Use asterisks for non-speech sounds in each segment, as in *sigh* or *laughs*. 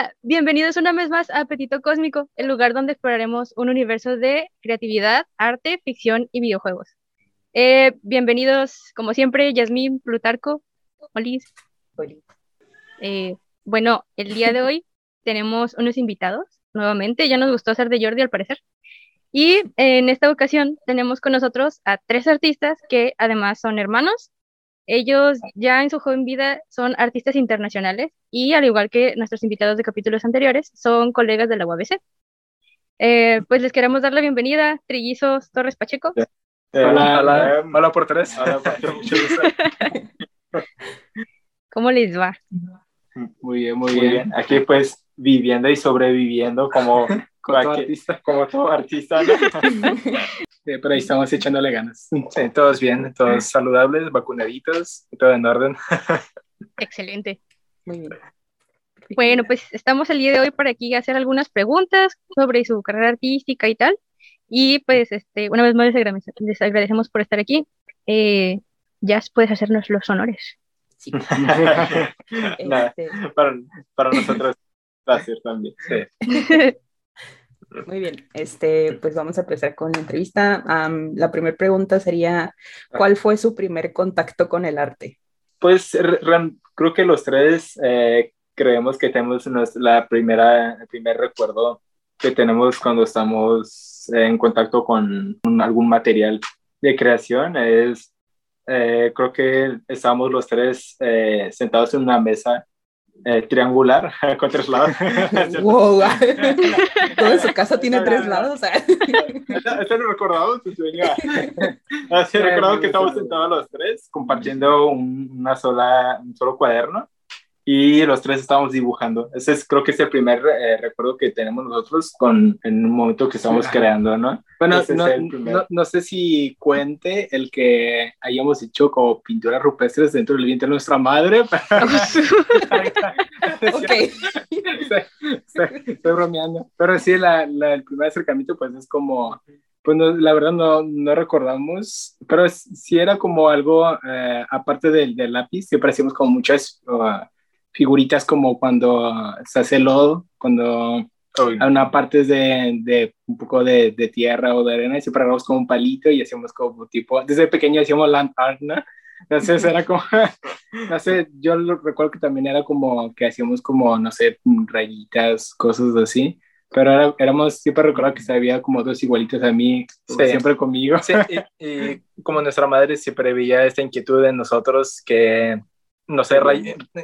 Hola, bienvenidos una vez más a Apetito Cósmico, el lugar donde exploraremos un universo de creatividad, arte, ficción y videojuegos. Eh, bienvenidos, como siempre, Yasmín, Plutarco, Olis. Eh, bueno, el día de hoy tenemos unos invitados, nuevamente, ya nos gustó ser de Jordi al parecer. Y en esta ocasión tenemos con nosotros a tres artistas que además son hermanos ellos ya en su joven vida son artistas internacionales y al igual que nuestros invitados de capítulos anteriores, son colegas de la UABC. Eh, pues les queremos dar la bienvenida, Trillizos Torres Pacheco. Eh, hola, hola, hola por tres. *laughs* ¿Cómo les va? Muy bien, muy, bien. Aquí pues viviendo y sobreviviendo como, *laughs* como, todo, artista. como todo artista. *laughs* pero ahí estamos echándole ganas. Sí, todos bien, todos saludables, vacunaditos, todo en orden. *laughs* Excelente. Muy bien. Bueno, pues estamos el día de hoy para aquí hacer algunas preguntas sobre su carrera artística y tal. Y pues, este, una vez más les agradecemos por estar aquí. Eh, ya puedes hacernos los honores. Sí. *laughs* este... para, para, nosotros, gracias también. Sí. Muy bien, este, pues vamos a empezar con la entrevista. la primera pregunta sería, ¿cuál fue su primer contacto con el arte? Pues creo que los tres eh, creemos que tenemos la primera, el primer recuerdo que tenemos cuando estamos en contacto con algún material de creación. Es, eh, creo que estábamos los tres eh, sentados en una mesa eh, triangular *laughs* con tres lados. *laughs* wow, *laughs* toda su casa tiene tres lados. Esto lo recordamos, recordado que estamos sentados los tres compartiendo un, una sola, un solo cuaderno y los tres estábamos dibujando. Ese es, creo que es el primer eh, recuerdo que tenemos nosotros con, en un momento que estamos creando, ¿no? Bueno, no, no, no, sé si cuente el que hayamos hecho como pinturas rupestres dentro del vientre de nuestra madre. *laughs* ok. *laughs* estoy, bromeando. Pero sí, la, la, el primer acercamiento pues es como pues la verdad no, no, recordamos, pero sí era como algo, eh, aparte del, del, lápiz, siempre hacíamos como muchas uh, figuritas como cuando se hace lodo, cuando hay una parte de, de, un poco de, de, tierra o de arena y siempre agarramos como un palito y hacíamos como tipo, desde pequeño hacíamos land art, ¿no? Entonces era como, *laughs* no sé, yo recuerdo que también era como que hacíamos como, no sé, rayitas, cosas así, pero éramos, siempre recuerdo que había como dos igualitos a mí, siempre conmigo. Sí, y, como nuestra madre siempre veía esta inquietud en nosotros que no sé,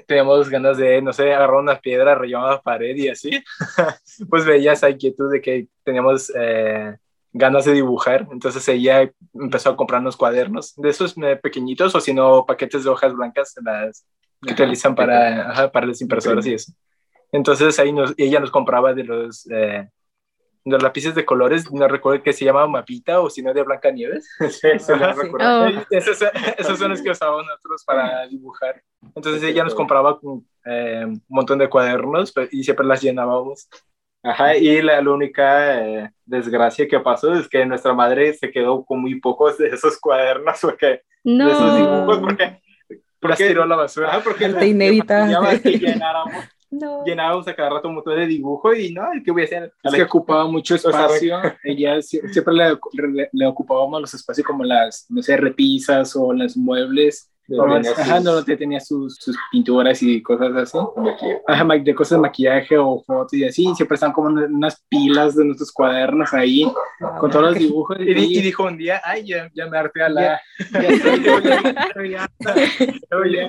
teníamos ganas de, no sé, agarrar una piedra, rayar la pared y así, *laughs* pues veía esa inquietud de que teníamos eh, ganas de dibujar, entonces ella empezó a comprarnos cuadernos, de esos eh, pequeñitos o si no, paquetes de hojas blancas las, que utilizan para, para las impresoras y eso. Entonces ahí nos, ella nos compraba de los, eh, los lápices de colores, no recuerdo que se llamaba Mapita o si no de Blanca Nieves. *laughs* sí, oh. esos, esos, son los que usábamos nosotros para dibujar. Entonces ella nos compraba eh, un montón de cuadernos pues, y siempre las llenábamos. Ajá, y la, única eh, desgracia que pasó es que nuestra madre se quedó con muy pocos de esos cuadernos, porque, de esos dibujos, porque, porque tiró la basura. porque te inevitable. que *laughs* llenáramos no. llenábamos a cada rato un montón de dibujo y no, ¿qué voy a hacer? Es que ocupaba mucho espacio, *laughs* ella siempre le, le, le, ocupábamos los espacios como las, no sé, repisas o los muebles Ajá, no, te tenía sus, sus, pinturas y cosas así. Ajá, de cosas de maquillaje o fotos y así. Siempre están como unas pilas de nuestros cuadernos ahí con todos los dibujos. Y, y dijo un día, ay, ya, ya me harté a la. Ya, ya, soy, ya, soy arte.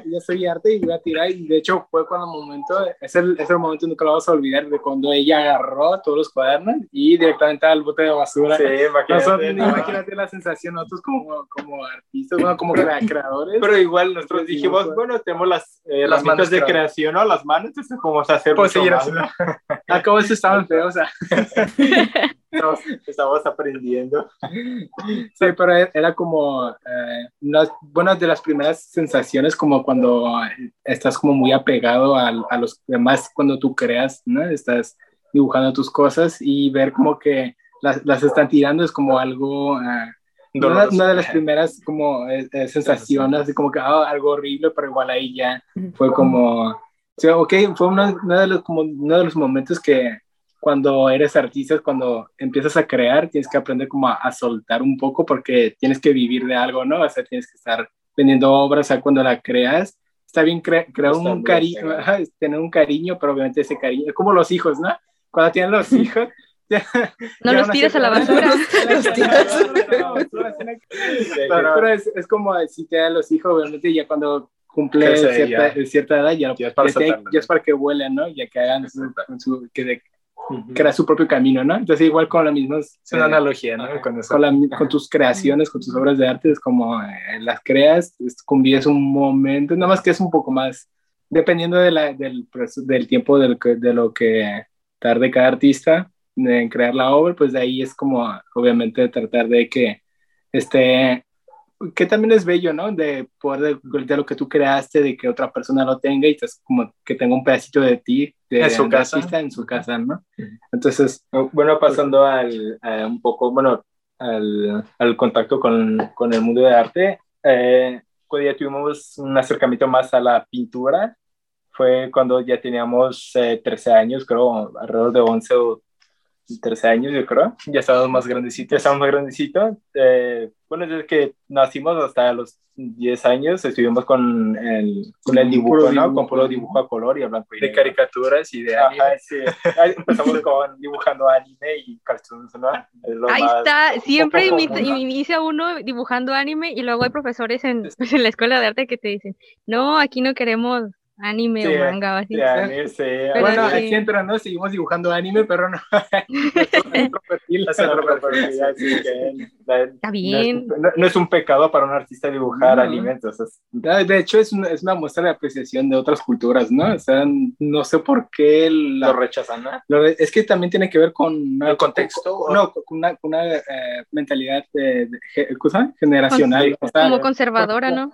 *laughs* ya, soy y voy a tirar. Y de hecho, fue cuando el momento, es el, es el momento nunca lo vas a olvidar, de cuando ella agarró todos los cuadernos y directamente al bote de basura. Sí, imagínate. imagínate la sensación, nosotros como, como artistas, bueno, como creadores. Pero igual nosotros dijimos, bueno, tenemos las, eh, las manos de creación, ¿no? Las manos, entonces cómo se hacer pues sí, *laughs* Ah, cómo se estaban feos, o sea. *laughs* *laughs* estamos aprendiendo. Sí, pero era como eh, una, de las primeras sensaciones como cuando estás como muy apegado a, a los demás cuando tú creas, ¿no? Estás dibujando tus cosas y ver como que las, las están tirando es como algo... Uh, una, una, de las *laughs* primeras como eh, eh, sensaciones, así como que ah, algo horrible, pero igual ahí ya fue como, Sí, ok, fue uno, de los, como uno de los momentos que cuando eres artista, cuando empiezas a crear, tienes que aprender como a, soltar un poco porque tienes que vivir de algo, ¿no? O sea, tienes que estar vendiendo obras, o sea, cuando la creas, está bien crear un cariño, tener un cariño, pero obviamente ese cariño, como los hijos, ¿no? Cuando tienen los *laughs* hijos, no los tires a la basura. Pero es, como si te dan los hijos, obviamente ya cuando cumple cierta, cierta, edad ya, ya, es para, ya, es para que vuelen, ¿no? Ya que hagan su, que de, crea su propio camino, ¿no? Entonces igual con la misma... Es una eh, analogía, ¿no? Con, con, tus creaciones, con tus obras de arte, es como eh, las creas, convives un momento, nada más que es un poco más, dependiendo de la, del, del tiempo del, de lo que tarde cada artista, en crear la obra, pues de ahí es como obviamente tratar de que este que también es bello, ¿no? De poder de, lo que tú creaste, de que otra persona lo tenga y es como que tenga un pedacito de ti de en su casa, en su casa, ¿no? Entonces, bueno, pasando al un poco, bueno, al, al contacto con, con, el mundo de arte, eh, cuando ya tuvimos un acercamiento más a la pintura, fue cuando ya teníamos 13 eh, años, creo, alrededor de 11 o 13 años, yo creo. Ya estábamos más grandecitos. Ya estábamos más grandecitos. Eh, bueno, desde que nacimos hasta los 10 años estuvimos con el, con el dibujo, ¿no? Con puro dibujo a color y a blanco y De caricaturas y de anime. sí. Empezamos con dibujando anime y cartoons, ¿no? Ahí está, siempre inicia uno dibujando anime y luego hay profesores en, *laughs* en la escuela de arte que te dicen, no, aquí no queremos anime o manga o así. bueno, aquí entra, ¿no? Seguimos dibujando anime, pero no. Está bien. No es, un pecado para un artista dibujar anime, entonces. De hecho, es una, es una, muestra de apreciación de otras culturas, ¿no? O sea, no sé por qué lo rechazan, ¿no? es que también tiene que ver con el contexto. no, con una, una eh, mentalidad de, generacional. Como conservadora, ¿no?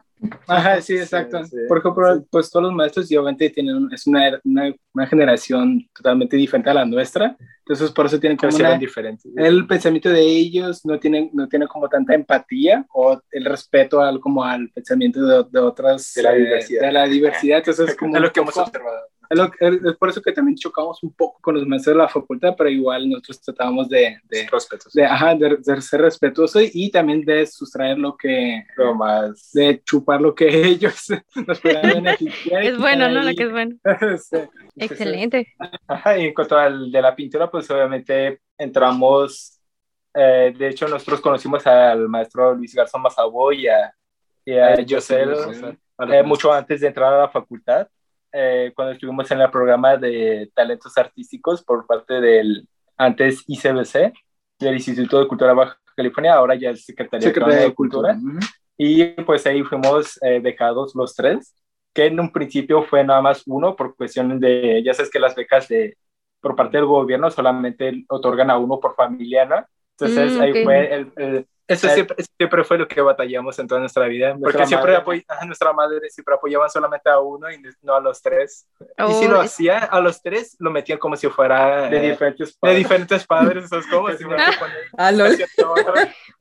Ajá, sí, exacto. Por ejemplo, pues todos los maestros obviamente tienen, es una, una, una, generación totalmente diferente a la nuestra, entonces por eso tienen como una, diferente. el pensamiento de ellos no tienen, no tienen como tanta empatía o el respeto al, como al pensamiento de, de otras, de la diversidad. De la diversidad, entonces es como... *laughs* Es lo que hemos observado es por eso que también chocamos un poco con los maestros de la facultad, pero igual nosotros tratábamos de, de, de, ajá, de, ser respetuosos y también de sustraer lo que, lo más, de chupar lo que *laughs* ellos nos puedan beneficiar. es bueno, ¿no? Lo que es bueno. *laughs* Excelente. Ajá, y en cuanto al de la pintura, pues obviamente entramos, eh, de hecho nosotros conocimos al maestro Luis Garzón Mazabo y a, y a José, eh, mucho antes de entrar a la facultad. Eh, cuando estuvimos en el programa de talentos artísticos por parte del antes ICBC, del Instituto de Cultura Baja California, ahora ya es Secretaría, de, Cultura. Y pues ahí fuimos eh, dejados los tres, que en un principio fue nada más uno por cuestiones de, ya sabes que las becas de, por parte del gobierno solamente otorgan a uno por familia, ¿no? Entonces mm, ahí fue el eso siempre, siempre, fue lo que batallamos en toda nuestra vida, porque siempre a nuestra madre siempre apoyaban solamente a uno y no a los tres. y si lo hacía a los tres, lo metían como si fuera de, diferentes, padres. de diferentes padres. Eso es como *laughs* si *laughs* ah,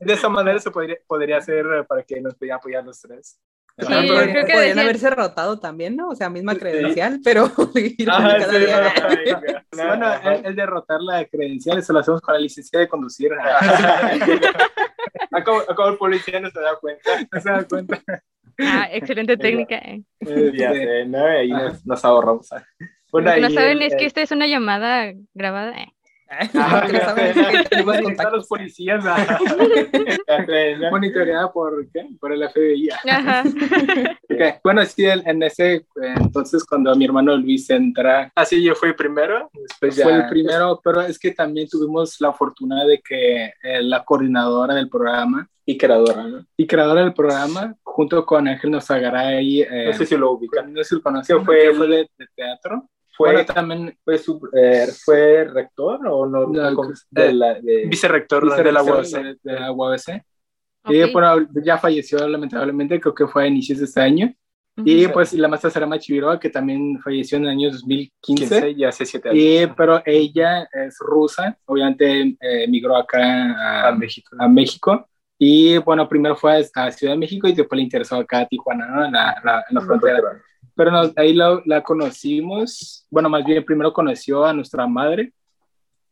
De esa manera se podría, podría hacer para que nos pudieran apoyar los tres. Sí, creo que podrían haberse rotado también, ¿no? O sea, misma credencial, pero *laughs* ah, Bueno, el, derrotar la credencial, eso lo hacemos con la licencia de conducir. Acabo, el policía no se da cuenta. No se da cuenta. Ah, excelente técnica. Eh. eh ya sé, ¿no? Ahí nos, ahorramos. Bueno, Lo que no saben es que esta es una llamada grabada. Eh. Ah, *laughs* los policías *laughs* monitoreada por, ¿qué? por el FBI. *laughs* Okay. Bueno, sí, en ese entonces cuando mi hermano Luis entra, así ah, yo fui primero, después fue el primero, pero es que también tuvimos la fortuna de que eh, la coordinadora del programa y creadora, ¿no? Y creadora del programa, junto con Ángel Nosagaray, eh, no sé si lo ubican, no sé si lo conocen, fue, fue de, teatro fue también fue, eh, fue rector o no, de la, de, vicerrector, de la UABC, de la UABC. y bueno, ya falleció lamentablemente creo que fue a inicios de este año. Y pues la maestra Sara Machiviroa que también falleció en el año 2015 ya hace siete años y, pero ella es rusa obviamente eh, emigró acá a, México. a México. Y bueno primero fue a Ciudad de México y después le interesó acá a Tijuana ¿no? en la, la, en la frontera pero ahí la, la, conocimos, bueno, más bien primero conoció a nuestra madre,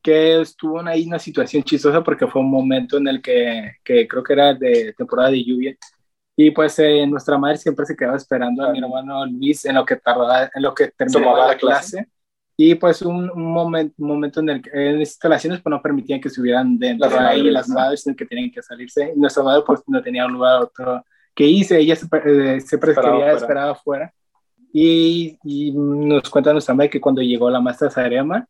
que estuvo ahí una situación chistosa porque fue un momento en el que, que creo que era de temporada de lluvia, y pues eh, nuestra madre siempre se quedaba esperando a mi hermano Luis en lo que tardaba, en lo que terminaba la clase. Y pues un, un, momento, un momento en el que en las instalaciones pues no permitían que estuvieran dentro las ahí las madres en que tenían que salirse. Y nuestra madre pues no tenía un lugar otro que hice, ella se, eh, siempre quería esperar afuera. Y, y, nos cuenta nuestra madre que cuando llegó la maestra Sarema,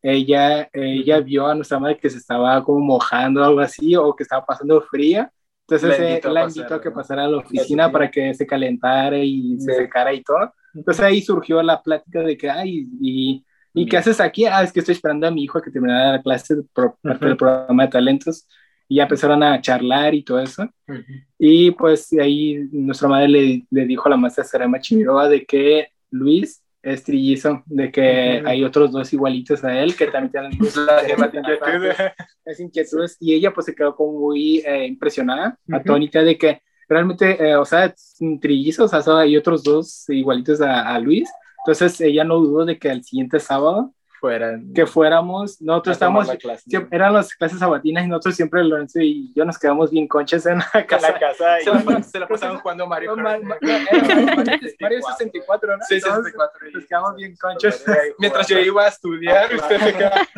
ella, ella vio a nuestra madre que se estaba como mojando o algo así, o que estaba pasando fría, entonces la invitó, invitó a que pasara a la oficina para que se calentara y se secara y todo. Entonces ahí surgió la plática de que, ay, y, y ¿qué haces aquí? Ah, es que estoy esperando a mi hijo a que terminara la clase por parte del programa de talentos. Y ya empezaron a charlar y todo eso. Y pues ahí nuestra madre le, le dijo a la maestra Sarama Chimiroa de que Luis es trillizo, de que hay otros dos igualitos a él que también tienen *laughs* las inquietudes. Y ella pues se quedó como muy eh, impresionada, atónita de que realmente, eh, o sea, trillizos, o sea, hay otros dos igualitos a, a, Luis, entonces ella no dudó de que el siguiente sábado fueran, que fuéramos, nosotros estamos, eran las clases sabatinas y nosotros siempre, Lorenzo y yo nos quedamos bien conchas en la casa. la casa y se, la, pasaban jugando Mario. Mario, Mario 64, *laughs* ¿no? Sí, 64. Nos quedamos bien conchas. Mientras yo iba a estudiar, usted se quedaba.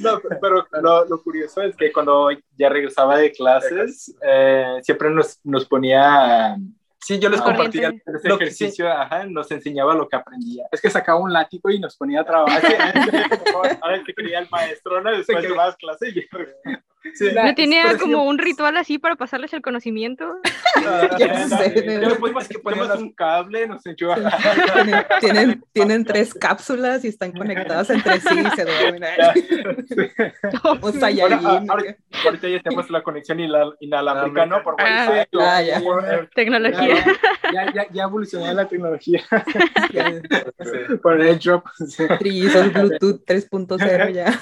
no, pero lo, lo, curioso es que cuando ya regresaba de clases, eh, siempre nos, nos ponía Sí, yo les compartía el ejercicio, ajá, nos enseñaba lo que aprendía. Es que sacaba un látigo y nos ponía a trabajar. *laughs* *laughs* a ver qué quería el maestro, ¿no? Después de más clases. Sí. ¿No tenía como un ritual así para pasarles el conocimiento? *laughs* Que ponemos un cable, no sé, yo... tienen, tienen, *laughs* tienen, tres cápsulas y están conectadas entre sí y se duermen. o sea, ya *laughs* ahora, ahorita ya tenemos la conexión inalámbrica, ¿no? Por ah, ah, ya. Tecnología. Ya, ya, ya evolucionó la tecnología. Por el drop. Bluetooth 3.0 ya.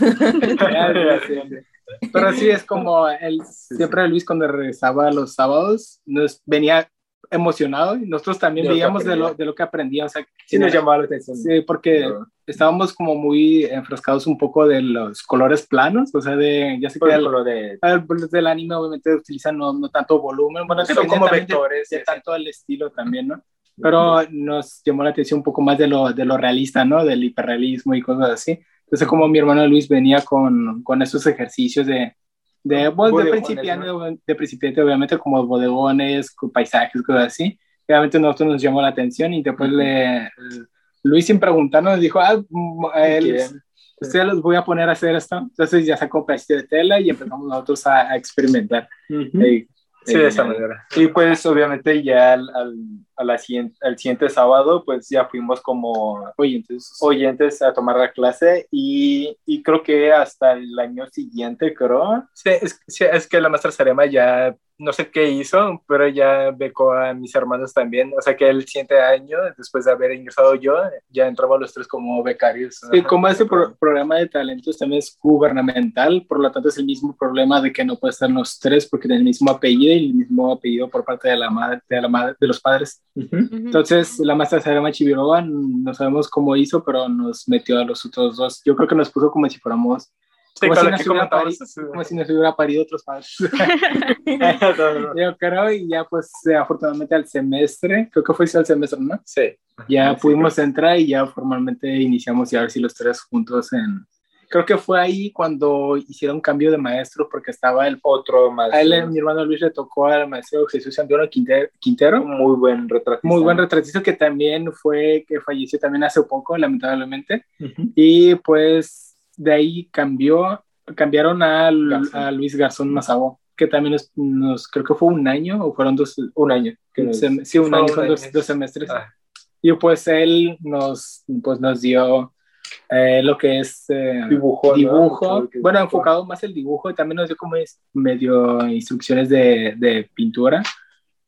Pero sí es como él, siempre Luis cuando regresaba los sábados nos venía emocionado y nosotros también veíamos de lo, de lo que aprendía, o sea, sí nos llamaba la atención. Sí, porque estábamos como muy enfrascados un poco de los colores planos, o sea, de, ya sé que el, color de... el, del anime obviamente utilizan no, no tanto volumen, bueno, son como vectores, de, de tanto el estilo también, ¿no? Pero nos llamó la atención un poco más de lo, de lo realista, ¿no? Del hiperrealismo y cosas así. Entonces, como mi hermano Luis venía con, con esos ejercicios de, de, bueno, de, principiante, de principiante, obviamente, como bodegones, paisajes, cosas así. Obviamente, nosotros nos llamó la atención y después le, Luis, sin preguntarnos, dijo, ah, mm, a él, ustedes los voy a poner a hacer esto. Entonces, ya sacó pedacito de tela y empezamos nosotros a, experimentar. Sí, de esa manera. Y pues obviamente ya al, al, a la siguiente, al siguiente sábado pues ya fuimos como oyentes, oyentes a tomar la clase y, y creo que hasta el año siguiente creo. Sí, es, es que la maestra Sarema ya no sé qué hizo, pero ya becó a mis hermanos también. O sea que el siguiente año, después de haber ingresado yo, ya entramos los tres como becarios. Sí, como ese programa de talentos también es gubernamental, por lo tanto es el mismo problema de que no puede estar los tres porque tienen el mismo apellido y el mismo apellido por parte de la madre, de, la madre, de los padres. Entonces, la maestra Sarama Chivirova, no sabemos cómo hizo, pero nos metió a los otros dos. Yo creo que nos puso como si fuéramos como, si nos hubiera parido, como si nos hubiera parido otros padres. *laughs* Yo creo, y ya pues afortunadamente al semestre, creo que fue al semestre, ¿no? Sí. Ya pudimos entrar y ya formalmente iniciamos ya a ver si los tres juntos en... Creo que fue ahí cuando hicieron cambio de maestro porque estaba el otro maestro. A él, mi hermano Luis le tocó al maestro Jesús Antonio Quintero. Muy buen retratista. Muy buen retratista que también fue, que falleció también hace poco, lamentablemente. Y pues de ahí cambió, cambiaron a, a Luis Garzón Mazabo, que también nos, creo que fue un año o fueron dos, un año. sí, un año, son dos, semestres. Ah. Y pues él nos, pues nos dio eh, lo que es eh, dibujo, dibujo. bueno, enfocado más el dibujo y también nos dio como es, medio instrucciones de, de pintura.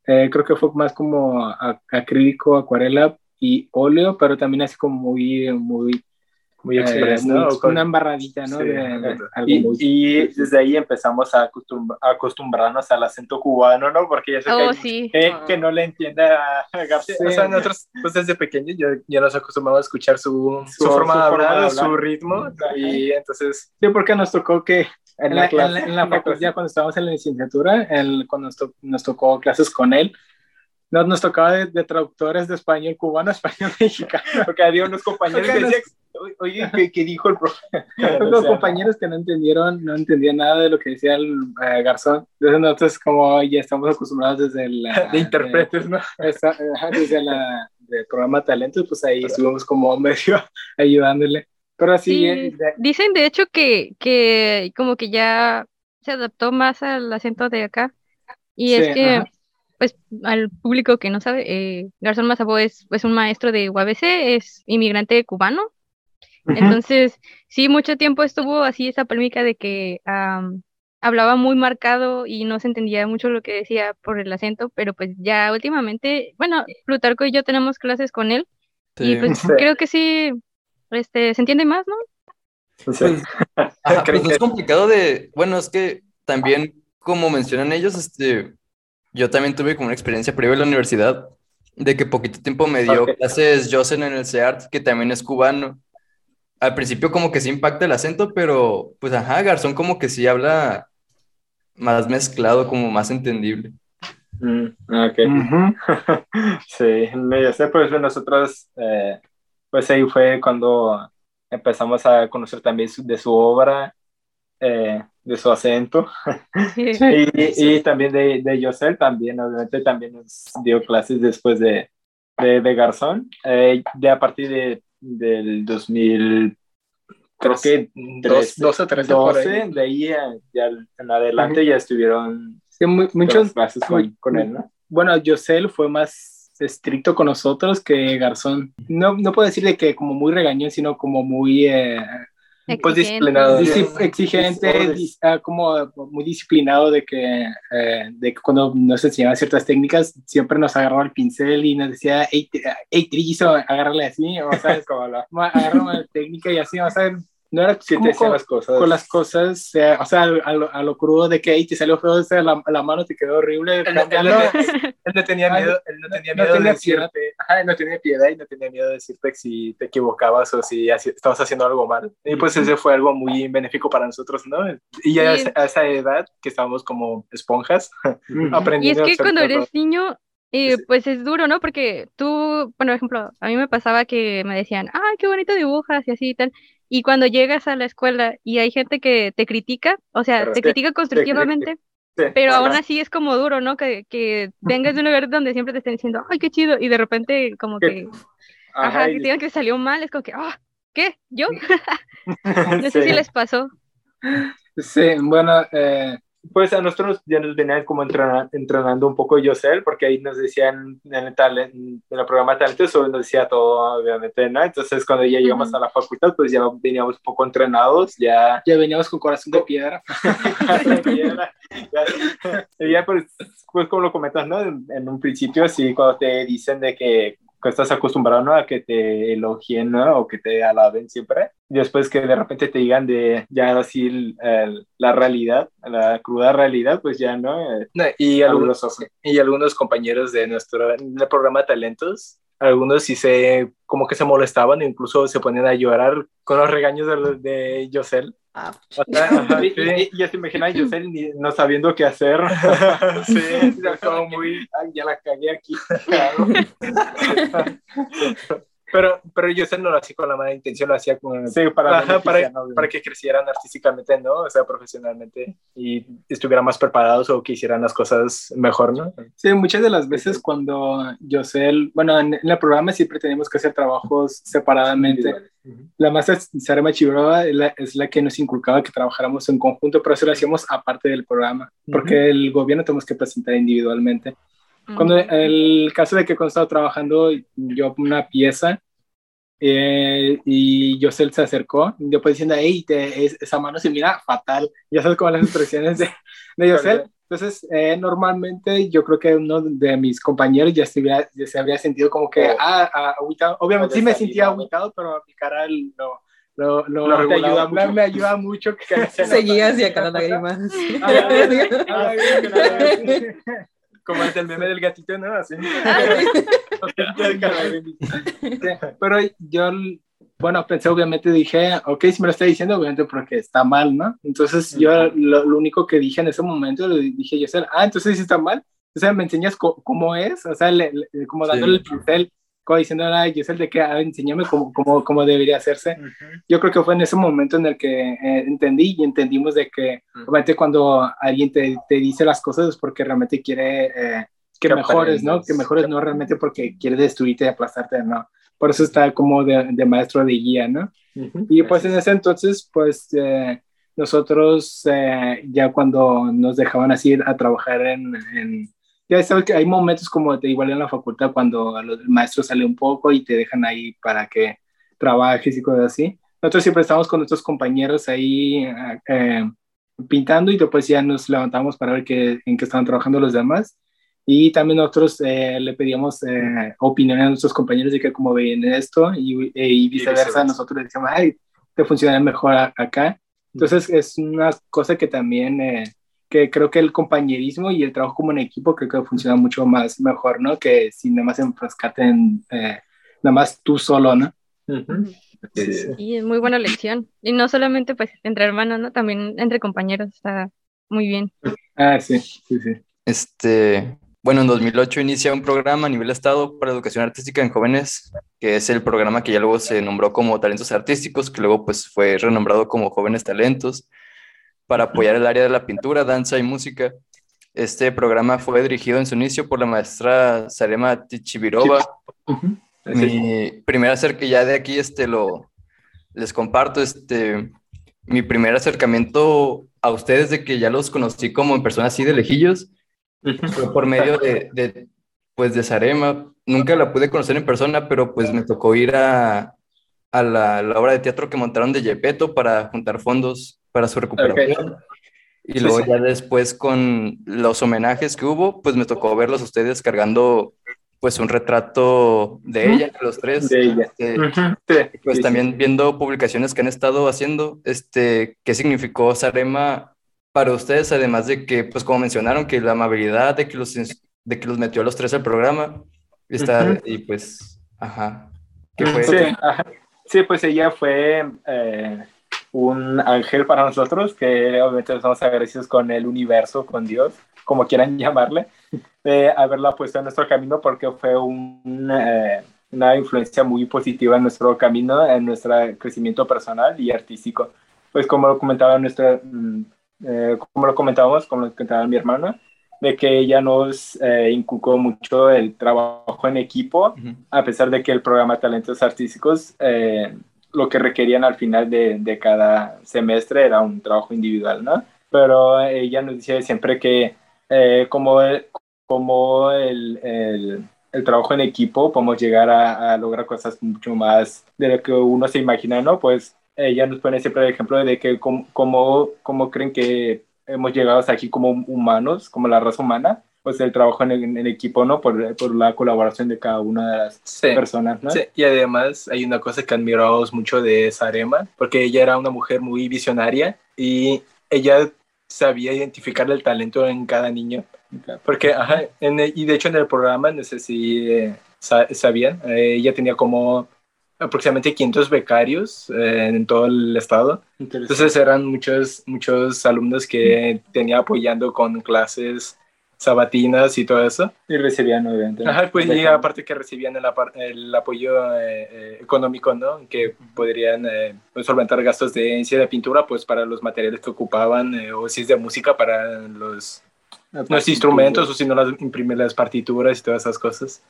Eh, creo que fue más como acrílico, acuarela y óleo, pero también así como muy, muy muy express, ¿no? Una embarradita, ¿no? y, desde ahí empezamos a, acostumbrarnos al acento cubano, ¿no? Porque ya sé oh, que, que, no le entiende a *laughs* García. O sea, nosotros, pues desde pequeños ya, ya nos acostumbramos a escuchar su, su, forma, de hablar, su ritmo. Y entonces, sí, porque nos tocó que en la, en la, facultad, cuando estábamos en la licenciatura, el, cuando nos, nos tocó clases con él, nos, nos tocaba de, traductores de español cubano a *laughs* español mexicano, porque había unos compañeros que decían, oye, *laughs* ¿qué, dijo el profe? *laughs* Los compañeros que no entendieron, no entendían nada de lo que decía el eh, garzón. Entonces nosotros como ya estamos acostumbrados desde el... *laughs* de intérpretes, ¿no? desde el programa Talentos, pues ahí estuvimos como medio ayudándole. Pero así... Eh, dicen de hecho que, que como que ya se adaptó más al acento de acá. Y es que pues al público que no sabe, eh, Garzón Mazabó es, un maestro de UABC, es inmigrante cubano. Entonces, sí, mucho tiempo estuvo así esa polémica de que hablaba muy marcado y no se entendía mucho lo que decía por el acento, pero pues ya últimamente, bueno, Plutarco y yo tenemos clases con él y pues creo que sí, este, se entiende más, ¿no? Pues, pues es complicado de, bueno, es que también, como mencionan ellos, este, yo también tuve como una experiencia previa en la universidad de que poquito tiempo me dio clases Josen en el CEART, que también es cubano. Al principio como que sí impacta el acento, pero pues ajá, Garzón como que sí habla más mezclado, como más entendible. Mm, ok. *laughs* sí, me sé, pues nosotros, eh, pues ahí fue cuando empezamos a conocer también de su obra eh, de su acento. *laughs* y, y, también de, de Yosel, también, obviamente, también nos dio clases después de, de, Garzón, eh, de a partir de, del 2000, creo que 12, 13, 12, de ahí ya en adelante ya estuvieron clases con, con, él, ¿no? Bueno, Yosel fue más estricto con nosotros que Garzón. No, no puedo decir de que como muy regañón, sino como muy... Eh, pues disciplinado. exigente, ah, como muy disciplinado de que, eh, de que cuando nos enseñaba ciertas técnicas, siempre nos agarraba el pincel y nos decía, hey, hey trillizo, agárrale así, o sabes, como la, la técnica y así, o sea, no era que te con, las cosas. Con las cosas, o sea, a lo, a lo, crudo de que ahí te salió feo, o sea, la, la, mano te quedó horrible. Él, no, tenía *laughs* miedo, él no tenía miedo de decirte, ajá, no tenía piedad y no tenía miedo de decirte si te equivocabas o si estabas haciendo algo mal. Y pues ese fue algo muy benéfico para nosotros, ¿no? Y ya a esa edad que estábamos como esponjas *laughs* aprendiendo. Y es que cuando eres niño, eh, pues es duro, ¿no? Porque tú, por ejemplo, a mí me pasaba que me decían, ay, qué bonito dibujas y así y tal. Y cuando llegas a la escuela y hay gente que te critica, o sea, te critica constructivamente, pero aún así es como duro, ¿no? Que, que vengas de un lugar donde siempre te estén diciendo, ay, qué chido, y de repente como que, ajá, que te digan que salió mal, es como que, ah, ¿qué? ¿Yo? *laughs* *laughs* no sé si les pasó. Sí, bueno, eh, pues a nosotros ya nos venían como entrenando un poco Yosel, porque ahí nos decían en el, talent, en el programa talentos, nos decía todo, obviamente, ¿no? Entonces cuando ya llegamos a la facultad, pues ya veníamos un poco entrenados, ya... Ya veníamos con corazón de piedra. *laughs* de piedra. Ya, ya pues, pues, como lo comentas, ¿no? En, un principio, así cuando te dicen de que estás acostumbrado ¿no? a que te elogien ¿no? o que te alaben siempre. Después que de repente te digan de ya así la realidad, la cruda realidad, pues ya no. y, algunos, y algunos compañeros de nuestro programa Talentos, algunos sí se como que se molestaban, incluso se ponían a llorar con los regaños de, de Yosel. Y, ya te imaginas Yosel no sabiendo qué hacer. *laughs* sí, *laughs* como muy, ya la cagué aquí. *laughs* Pero, pero yo no lo hacía con la mala intención, lo hacía con, sí, para, para, para, que crecieran artísticamente, ¿no? O sea, profesionalmente y estuvieran más preparados o que hicieran las cosas mejor, ¿no? Sí, muchas de las veces cuando Yosel, bueno, en, el programa siempre tenemos que hacer trabajos separadamente. La maestra Sara Chibrova es la, es la que nos inculcaba que trabajáramos en conjunto, pero eso lo hacíamos aparte del programa, porque el gobierno tenemos que presentar individualmente. Cuando el caso de que cuando estaba trabajando yo una pieza eh, y Yosel se acercó, yo pues diciendo, hey, te, esa mano se mira fatal, ya sabes cómo las expresiones de, de Yosel. Entonces, eh, normalmente yo creo que uno de mis compañeros ya se, habría, ya se habría sentido como que, oh. ah, ah Obviamente sí me sentía aguitado, pero mi cara lo, lo, lo, te ayuda mucho. me ayuda mucho que seguías y acá lágrimas como es el meme del gatito no así pero yo bueno, pensé obviamente, dije, ok, si me lo está diciendo, obviamente porque está mal, ¿no? Entonces yo lo, único que dije en ese momento, le dije, yo, ah, entonces sí está mal, o sea, me enseñas cómo es, o sea, le, como dándole el pincel, como diciendo, sé el de que, ah, enséñame cómo, cómo, cómo, debería hacerse. Yo creo que fue en ese momento en el que eh, entendí y entendimos de que, obviamente, cuando alguien te, te, dice las cosas es porque realmente quiere eh, que mejores, ¿no? Que mejores, no realmente porque quiere destruirte y aplastarte, ¿no? Por eso está como de, maestro de guía, ¿no? y pues en ese entonces, pues eh, nosotros eh, ya cuando nos dejaban así a trabajar en, ya sabes que hay momentos como de igual en la facultad cuando el maestro sale un poco y te dejan ahí para que trabajes y cosas así. Nosotros siempre estamos con nuestros compañeros ahí eh, pintando y después ya nos levantamos para ver qué, en qué estaban trabajando los demás y también nosotros eh, le pedíamos eh, opinión a nuestros compañeros de que cómo ven esto y, eh, y viceversa, nosotros le decíamos, ay, te funciona mejor acá. Entonces es una cosa que también, eh, que creo que el compañerismo y el trabajo como en equipo creo que funciona mucho más mejor, ¿no? Que si nada más enfrascate en nada más tú solo, ¿no? Sí, es muy buena lección. Y no solamente pues entre hermanos, ¿no? También entre compañeros está muy bien. Ah, sí, sí, sí. Este, bueno, en 2008 inicia un programa a nivel estado para educación artística en jóvenes, que es el programa que ya luego se nombró como Talentos Artísticos, que luego pues fue renombrado como Jóvenes Talentos, para apoyar el área de la pintura, danza y música. Este programa fue dirigido en su inicio por la maestra Sarema Tichivirova. Mi primer acercamiento, ya de aquí este, lo, les comparto, este, mi primer acercamiento a ustedes de que ya los conocí como en personas así de lejillos, por medio de, de, pues, de Sarema. Nunca la pude conocer en persona, pero pues me tocó ir a, a la, la, obra de teatro que montaron de Yepeto para juntar fondos para su recuperación. Y luego ya después con los homenajes que hubo, pues me tocó verlos ustedes cargando pues un retrato de ella, de los tres. De ella. Este, pues también viendo publicaciones que han estado haciendo, este, qué significó Sarema para ustedes, además de que, pues como mencionaron, que la amabilidad de que los, de que los metió a los tres al programa, está, y pues, ajá. Sí, pues ella fue eh, un ángel para nosotros, que obviamente estamos agradecidos con el universo, con Dios, como quieran *laughs* llamarle, de haberla puesto en nuestro camino, porque fue un, eh, una influencia muy positiva en nuestro camino, en nuestro crecimiento personal y artístico. Pues como comentaba nuestra mm, eh, como lo comentábamos, como lo comentaba mi hermana, de que ella nos eh, inculcó mucho el trabajo en equipo, a pesar de que el programa Talentos Artísticos eh, lo que requerían al final de, de, cada semestre era un trabajo individual, ¿no? Pero ella nos decía siempre que como, el, como el, el, el, trabajo en equipo podemos llegar a, a, lograr cosas mucho más de lo que uno se imagina, ¿no? Pues ella nos pone siempre el ejemplo de que cómo, cómo, creen que hemos llegado hasta aquí como humanos, como la raza humana, pues el trabajo en, el, equipo, ¿no? Por, por, la colaboración de cada una de las personas, ¿no? Sí, y además hay una cosa que admiramos mucho de Sarema, porque ella era una mujer muy visionaria y ella sabía identificar el talento en cada niño. Porque, ajá, y de hecho en el programa, no sé si eh, sabían, eh, ella tenía como aproximadamente 500 becarios eh, en todo el estado. Entonces eran muchos, muchos alumnos que tenía apoyando con clases sabatinas y todo eso. Y recibían, obviamente. Ajá, pues y aparte que recibían el, el apoyo eh, eh, económico, ¿no? Que podrían pues, solventar gastos de ciencia de pintura, pues para los materiales que ocupaban, o si es de música, para los los instrumentos o si no las imprimir las partituras y todas esas cosas.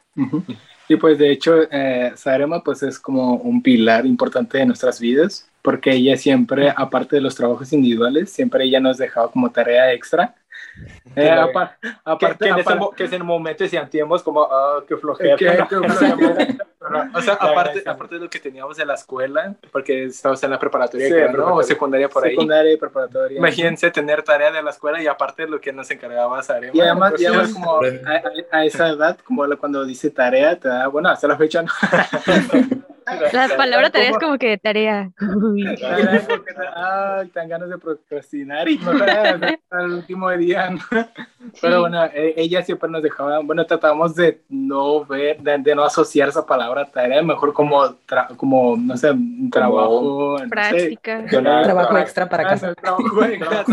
Y pues de hecho, eh, Sarema pues es como un pilar importante de nuestras vidas, porque ella siempre, aparte de los trabajos individuales, siempre ella nos dejaba como tarea extra eh, aparte, que, que, en ese momento sentíamos como, oh, qué flojera. *laughs* o sea, aparte, aparte de lo que teníamos en la escuela, porque estábamos en la preparatoria, ¿no? O secundaria por ahí. Secundaria y preparatoria. Imagínense tener tarea de la escuela y aparte de lo que nos encargaba Sarema. Y además, pues, como a, esa edad, como cuando dice tarea, te da, bueno, hasta la fecha, ¿no? *laughs* La palabra tarea es como que tarea. Ah, tan ganas de procrastinar y no al último día. Pero bueno, e, ella siempre nos dejaba, bueno, tratamos de no ver, de, no asociar esa palabra tarea, mejor como, como no sé, un trabajo. Práctica. trabajo extra para casa. Trabajo extra.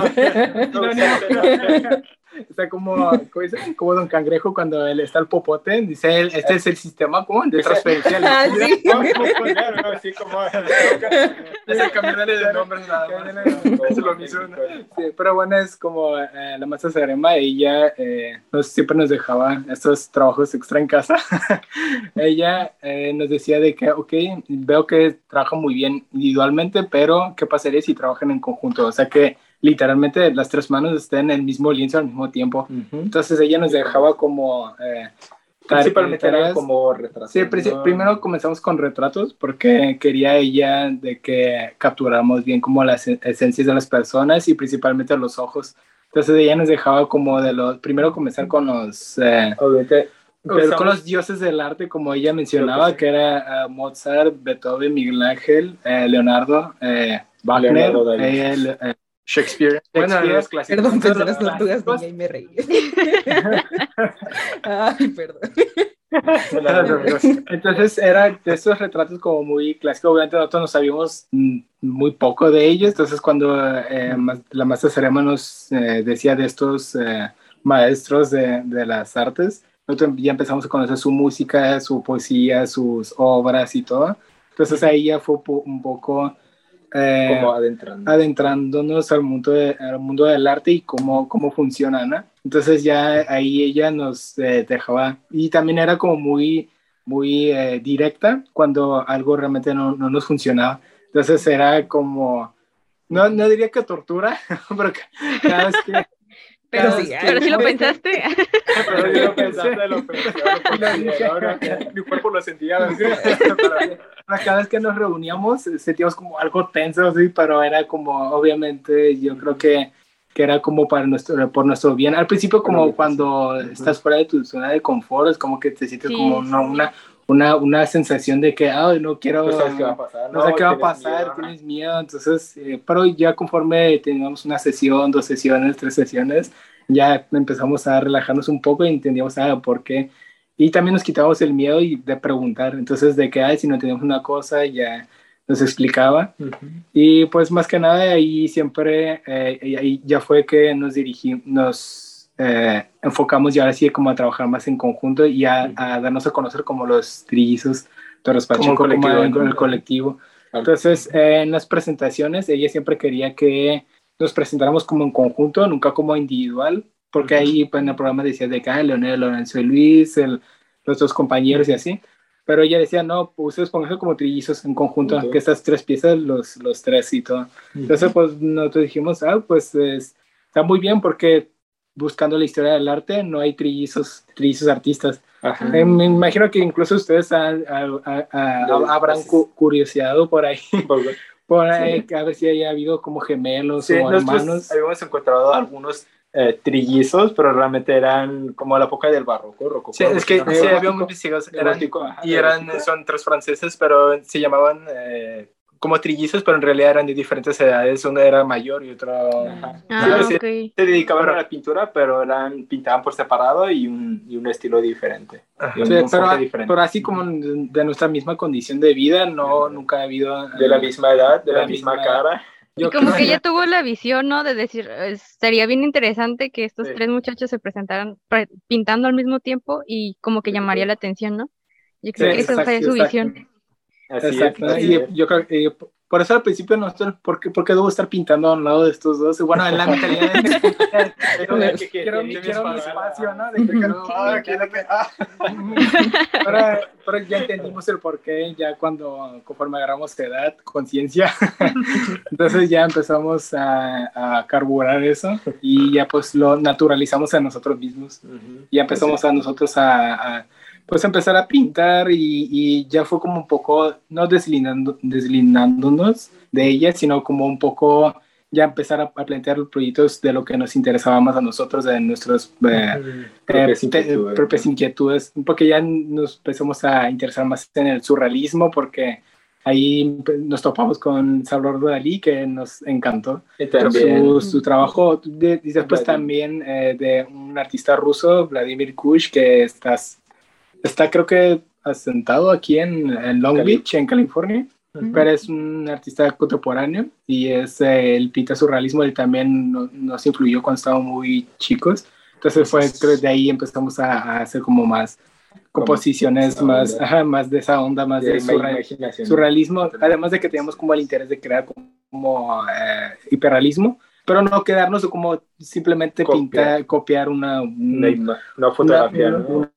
Sea, como, como Don Cangrejo cuando él está el popote, dice él, este es el sistema como de transferencia. ah, *laughs* sí. sí, como... Ese cambiarle de nombre nada Es lo mismo. Sí, pero bueno, es como eh, la maestra Sarema, ella eh, nos, siempre nos dejaba estos trabajos extra en casa. *laughs* ella eh, nos decía de que, ok, veo que trabaja muy bien individualmente, pero ¿qué pasaría si trabajan en conjunto? O sea que literalmente las tres manos estén en el mismo lienzo al mismo tiempo. Entonces ella nos dejaba como... Eh, Principalmente era como retratos. Sí, primero comenzamos con retratos porque quería ella de que capturáramos bien como las esencias de las personas y principalmente los ojos. Entonces ella nos dejaba como de los... Primero comenzar con los... Eh, pero con los dioses del arte, como ella mencionaba, que, era uh, Mozart, Beethoven, Miguel Ángel, eh, Leonardo, eh, Wagner, eh, Shakespeare. Bueno, los clásicos. Perdón, pensé las tortugas niña y me reí. *laughs* Ay, perdón. Entonces era de esos retratos como muy clásicos, obviamente nosotros no sabíamos mm, muy poco de ellos, entonces cuando eh, la maestra Serema nos eh, decía de estos eh, maestros de, de, las artes, nosotros ya empezamos a conocer su música, su poesía, sus obras y todo, entonces ahí ya fue un poco eh, como adentrándonos al mundo, al mundo del arte y cómo, cómo funciona, ¿no? Entonces ya ahí ella nos eh, dejaba, y también era como muy, muy eh, directa cuando algo realmente no, no, nos funcionaba. Entonces era como, no, no diría que tortura, *laughs* pero cada vez que pero, sí, *laughs* pero si lo pensaste. pero si lo pensaste, lo pensé. *laughs* Mi cuerpo lo sentía. *laughs* cada vez que nos reuníamos sentíamos como algo tenso, sí, pero era como, obviamente, yo creo que, que era como para nuestro, por nuestro bien. Al principio, como cuando estás fuera de tu zona de confort, es como que te sientes como una, una, una sensación de que, ay, no quiero, no sabes qué va a pasar, no, sé qué va a pasar, tienes miedo, entonces, eh, pero ya conforme teníamos una sesión, dos sesiones, tres sesiones, ya empezamos a relajarnos un poco y entendíamos, ah, por qué, y también nos quitábamos el miedo y de preguntar, entonces, de que, ay, si no teníamos una cosa, ya nos explicaba, y pues más que nada ahí siempre, eh, ahí ya fue que nos dirigimos, nos eh, enfocamos ya ahora sí como a trabajar más en conjunto y a, darnos a conocer como los trillizos, Torres Pacheco, como, colectivo, el colectivo. Entonces, eh, en las presentaciones, ella siempre quería que nos presentáramos como en conjunto, nunca como individual, porque ahí pues, en el programa decía de que ah, Leonel, Lorenzo y Luis, el, los dos compañeros y así. Pero ella decía, no, pues, ustedes pónganse como trillizos en conjunto, que estas tres piezas, los, los tres y todo. Entonces, pues nosotros dijimos, ah, pues está muy bien porque buscando la historia del arte, no hay trillizos, trillizos artistas. Eh, me imagino que incluso ustedes habrán curioseado por ahí, *laughs* por ahí, a ver si haya habido como gemelos o hermanos. Habíamos encontrado algunos eh, trillizos, pero realmente eran como a la época del barroco. sí, es que sí, había investigado, y eran, son tres franceses, pero se llamaban eh, como trillizos, pero en realidad eran de diferentes edades. Uno era mayor y otro. Ah, se, dedicaban a la pintura, pero eran, pintaban por separado y un, y un estilo diferente. pero, así como de nuestra misma condición de vida, no, nunca ha habido. De la misma edad, de, la, misma, cara. y como que ella tuvo la visión, ¿no? De decir, sería bien interesante que estos tres muchachos se presentaran pintando al mismo tiempo y como que llamaría la atención, ¿no? Yo creo que esa fue su visión. Exacto. y yo creo que por eso al principio no estoy, ¿por qué, debo estar pintando a un lado de estos dos? Bueno, en la *laughs* mentalidad de que quiero, mi espacio, ¿no? De que ah, ah. *laughs* pero, pero, ya entendimos el por qué, ya cuando, conforme agarramos edad, conciencia, *laughs* entonces ya empezamos a, a, carburar eso y ya pues lo naturalizamos a nosotros mismos. Ya empezamos a nosotros a pues empezar a pintar y, ya fue como un poco, no deslindando, deslindándonos de ella, sino como un poco ya empezar a, plantear los proyectos de lo que nos interesaba más a nosotros, de nuestras eh, eh, propias, inquietudes, porque ya nos empezamos a interesar más en el surrealismo, porque ahí nos topamos con Salvador Dalí, que nos encantó. Su, su, trabajo, y después también eh, de un artista ruso, Vladimir Kush, que estás, está creo que asentado aquí en, en Long Beach, en California pero es un artista contemporáneo y es eh, el pinta surrealismo, él también nos influyó cuando estábamos muy chicos. Entonces fue, creo, de ahí empezamos a, hacer como más composiciones más, más de esa onda, más de, surrealismo, además de que teníamos como el interés de crear como eh, hiperrealismo, pero no quedarnos como simplemente pintar, copiar una, una, fotografía, una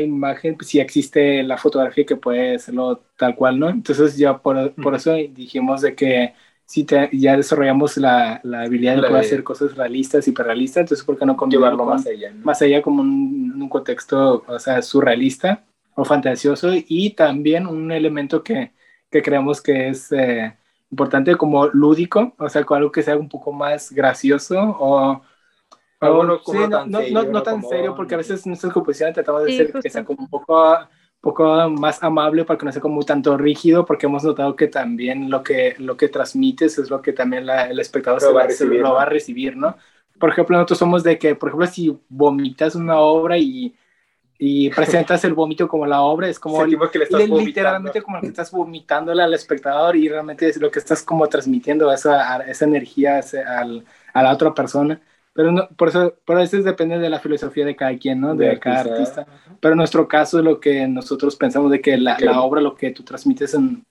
imagen, pues si existe la fotografía que puede hacerlo tal cual, ¿no? Entonces ya por, por eso dijimos de que si ya desarrollamos la, la habilidad de poder hacer cosas realistas, hiperrealistas, entonces ¿por qué no llevarlo más allá? Más allá como un, un, contexto, o sea, surrealista o fantasioso y también un elemento que, que creemos que es eh, importante como lúdico, o sea, algo que sea un poco más gracioso o no, no, tan serio, porque a veces nuestras composiciones tratamos de ser que sea como un poco, poco más amable para que no sea como tanto rígido, porque hemos notado que también lo que, lo que transmites es lo que también el espectador lo, va, a recibir, lo va a recibir, ¿no? Por ejemplo, nosotros somos de que, por ejemplo, si vomitas una obra y, y *laughs* presentas el vómito como la obra, es como que le estás literalmente como que estás vomitándole al espectador y realmente es lo que estás como transmitiendo esa, esa energía al, a la otra persona. Pero no, por eso, por eso depende de la filosofía de cada quien, ¿no? De, cada artista. Pero en nuestro caso, lo que nosotros pensamos de que la, la obra, lo que tú transmites en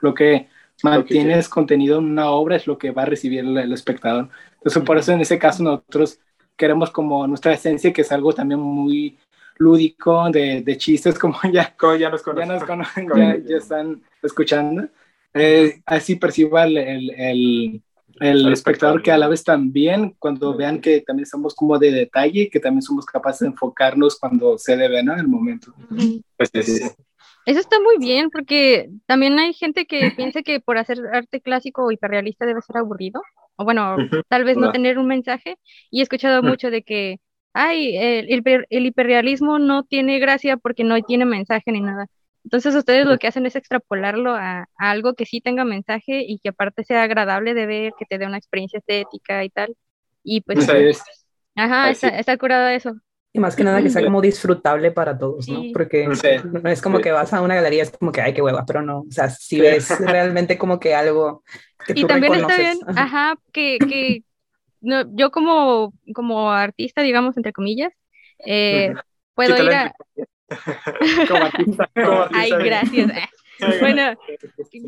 lo que mantienes contenido en una obra es lo que va a recibir el, espectador. Entonces, por eso en ese caso nosotros queremos como nuestra esencia, que es algo también muy lúdico, de, de chistes, *laughs* como ya, como ya nos conocen, ya, nos conocen, ya, ya, están escuchando. Eh, así perciba el, el, el espectador que a la vez también, cuando vean que también somos como de detalle, que también somos capaces de enfocarnos cuando se debe, ¿no? En el momento. Pues, Eso está muy bien, porque también hay gente que piensa que por hacer arte clásico o hiperrealista debe ser aburrido, o bueno, tal vez no tener un mensaje, y he escuchado mucho de que, ay, el, el hiperrealismo no tiene gracia porque no tiene mensaje ni nada. Entonces ustedes lo que hacen es extrapolarlo a, algo que sí tenga mensaje y que aparte sea agradable de ver, que te dé una experiencia estética y tal. Y pues... Ajá, está, está curado eso. Y más que nada que sea como disfrutable para todos, ¿no? Porque no es como que vas a una galería, es como que, ay, qué hueva, pero no, o sea, si ves realmente como que algo que Y también está bien, ajá, que, que no, yo como, como artista, digamos, entre comillas, eh, puedo ir a... *laughs* como artista. *laughs* *laughs* Ay, gracias. bueno,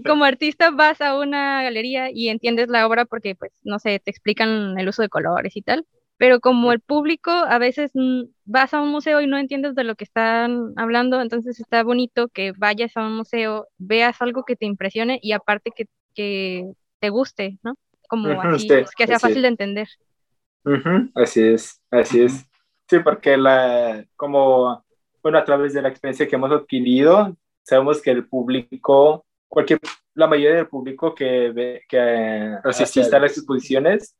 como artista vas a una galería y entiendes la obra porque, pues, no sé, te explican el uso de colores y tal, pero como el público a veces mm, vas a un museo y no entiendes de lo que están hablando, entonces está bonito que vayas a un museo, veas algo que te impresione y aparte que, que te guste, ¿no? Como así, que sea fácil de entender. Así es, así es. Sí, porque la, como bueno, a través de la experiencia que hemos adquirido, sabemos que el público, cualquier, la mayoría del público que, ve, que asiste a las exposiciones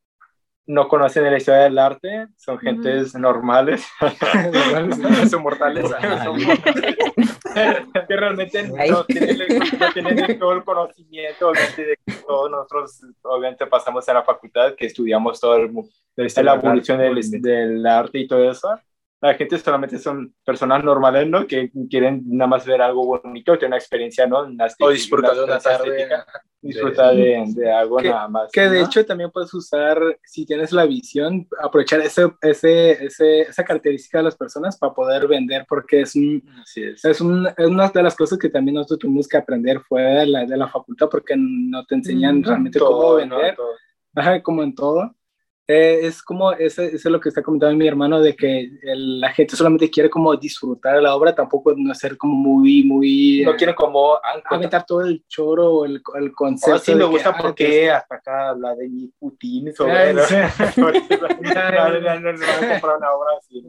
no conocen la historia del arte, son gentes normales, *laughs* *laughs* son mortales, *laughs* que realmente no tienen, todo el conocimiento, obviamente, de que todos nosotros, obviamente, pasamos a la facultad, que estudiamos todo el, la evolución del, del arte y todo eso, la gente solamente son personas normales, ¿no? Que quieren nada más ver algo bonito, tener una experiencia, ¿no? o disfrutar de una tarde. Disfrutar de, de, algo nada más. Que de hecho también puedes usar, si tienes la visión, aprovechar ese, ese, ese, esa característica de las personas para poder vender, porque es, un, es. es, un, es una de las cosas que también nosotros tuvimos que aprender fuera de la, de la facultad, porque no te enseñan mm, realmente cómo vender. Ajá, como en todo. Eh, es como, eso, es lo que está comentando mi hermano, de que la gente solamente quiere como disfrutar la obra, tampoco no ser como muy, muy... No quiere como... Aventar todo el choro, el, el concepto. Oh, sí, me gusta ah, porque hasta acá habla de mi Putin sobre... no,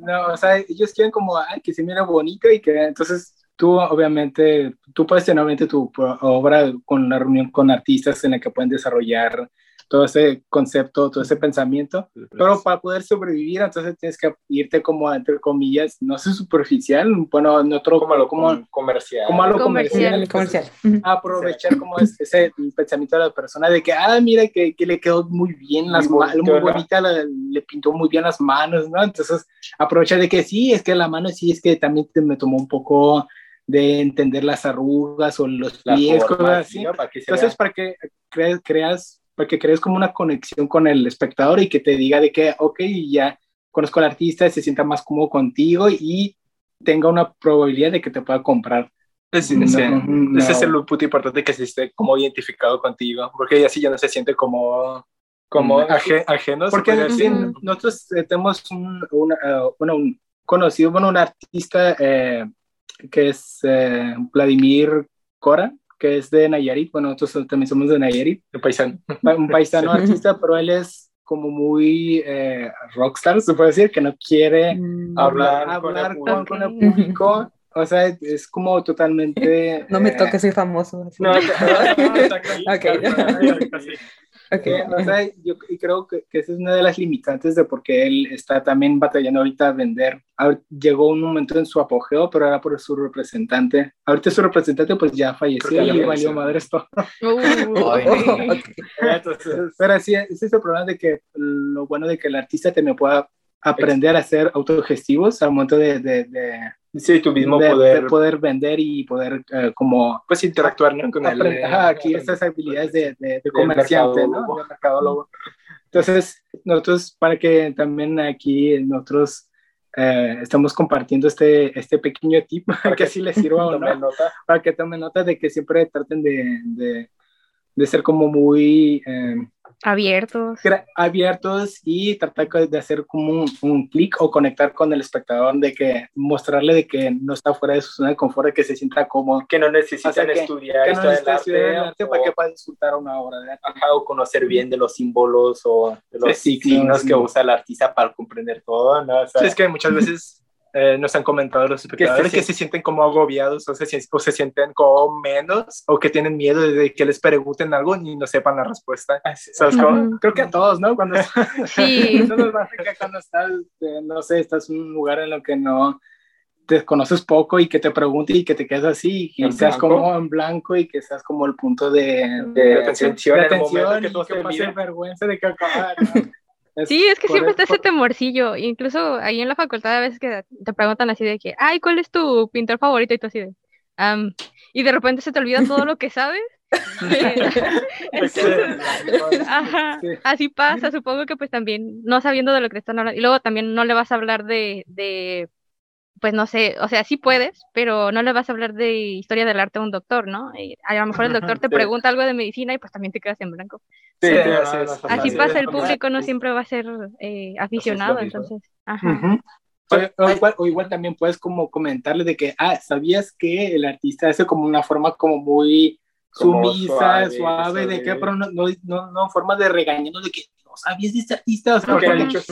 no, o sea, ellos quieren como, ay, que se mira bonito y que entonces tú obviamente, tú puedes tener obviamente tu obra con una reunión con artistas en la que pueden desarrollar todo ese concepto, todo ese pensamiento, pero para poder sobrevivir, entonces tienes que irte como, entre comillas, no sé, superficial, bueno, en otro, como, lo, como comercial. Como a lo comercial. comercial. Aprovechar como ese pensamiento de la persona de que, ah, mira, que, que le quedó muy bien las manos, muy bonita, le, pintó muy bien las manos, ¿no? Entonces, aprovechar de que sí, es que la mano sí, es que también me tomó un poco de entender las arrugas o los pies, cosas así. Entonces, para que creas, creas, para que crees como una conexión con el espectador y que te diga de que, ok, ya conozco al artista, se sienta más cómodo contigo y tenga una probabilidad de que te pueda comprar. ese es el punto importante que se esté como identificado contigo, porque así ya no se siente como como ajenos. Porque nosotros eh, tenemos un, eh, bueno, un conocido, bueno, un artista eh, que es Vladimir Cora, que es de Nayarit. Bueno, nosotros también somos de Nayarit. Un paisano. Un paisano artista, pero él es como muy rockstar, se puede decir, que no quiere mm. hablar, hablar con, con, el público. O sea, es como totalmente... No me toques, soy famoso. No, no, Okay. O sea, yo y creo que, que, esa es una de las limitantes de por qué él está también batallando ahorita a vender. llegó un momento en su apogeo, pero era por su representante. Ahorita su representante pues ya falleció y valió madre esto. *laughs* Entonces, pero sí, ese es el problema de que lo bueno de que el artista también pueda aprender a ser autogestivos al momento de, de, de Sí, tu mismo poder. poder vender y poder eh, como... Pues interactuar, ¿no? Con el, aquí estas habilidades de, de, de comerciante, ¿no? De mercadólogo. Entonces, nosotros, para que también aquí nosotros eh, estamos compartiendo este, este pequeño tip, *laughs* para que así les sirva o *laughs* no, para que tomen nota de que siempre traten de, de, de ser como muy... Eh, abiertos. Abiertos y tratar de hacer como un, un clic o conectar con el espectador, de que mostrarle de que no está fuera de su zona de confort, de que se sienta cómodo. Que no necesitan estudiar, que no necesita estudiar el arte para que pueda disfrutar una obra de arte. o conocer bien de los símbolos o de los signos que usa el artista para comprender todo, ¿no? sí, es que muchas veces eh, nos han comentado los espectadores que, se sienten como agobiados o se, o se, sienten como menos o que tienen miedo de que les pregunten algo y no sepan la respuesta. Creo que a todos, ¿no? Cuando, *laughs* sí. *laughs* cuando estás, eh, no sé, estás en un lugar en lo que no te conoces poco y que te pregunte y que te quedes así y que seas como en blanco y que seas como el punto de, de, atención, de atención y que pase vergüenza de que acabar. *laughs* sí, es que siempre está ese temorcillo. Incluso ahí en la facultad a veces que te preguntan así de que, ay, ¿cuál es tu pintor favorito? Y tú así de, y de repente se te olvida todo lo que sabes. *laughs* así pasa, supongo que pues también no sabiendo de lo que están hablando. Y luego también no le vas a hablar de, de pues no sé, o sea, sí puedes, pero no le vas a hablar de historia del arte a un doctor, ¿no? a lo mejor el doctor te pregunta algo de medicina y pues también te quedas en blanco. Sí, así, pasa, el público no siempre va a ser eh, aficionado, entonces. O, igual, también puedes como comentarle de que, ah, ¿sabías que el artista hace como una forma como muy sumisa, suave, de que, pero no, no, no, no forma de regañarnos de que no sabías de este artista, o sea,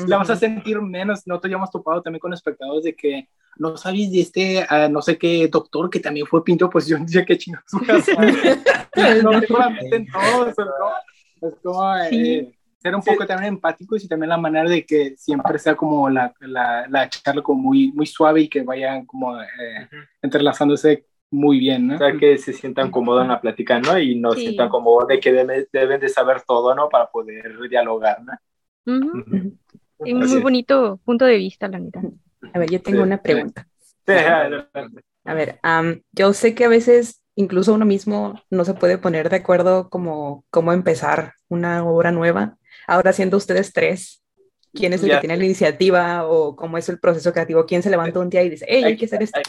la vas a sentir menos, no te hayamos topado también con espectadores de que no sabes de este, uh, no sé qué doctor que también fue pintor, pues yo *laughs* decía que chingados. *laughs* no solamente en todos, ¿no? Es como eh, ser un poco también empáticos y también la manera de que siempre sea como la, la, la charla como muy, muy suave y que vayan como eh, entrelazándose muy bien, ¿no? O sea, que se sientan cómodos en la plática, ¿no? Y no se sientan cómodos de que deben, deben de saber todo, ¿no? Para poder dialogar, ¿no? Y muy bonito punto de vista, la mitad. A ver, yo tengo una pregunta. a ver, yo sé que a veces incluso uno mismo no se puede poner de acuerdo como cómo empezar una obra nueva. Ahora siendo ustedes tres, ¿quién es el que tiene la iniciativa o cómo es el proceso creativo? ¿Quién se levanta un día y dice, hey, hay que hacer esto?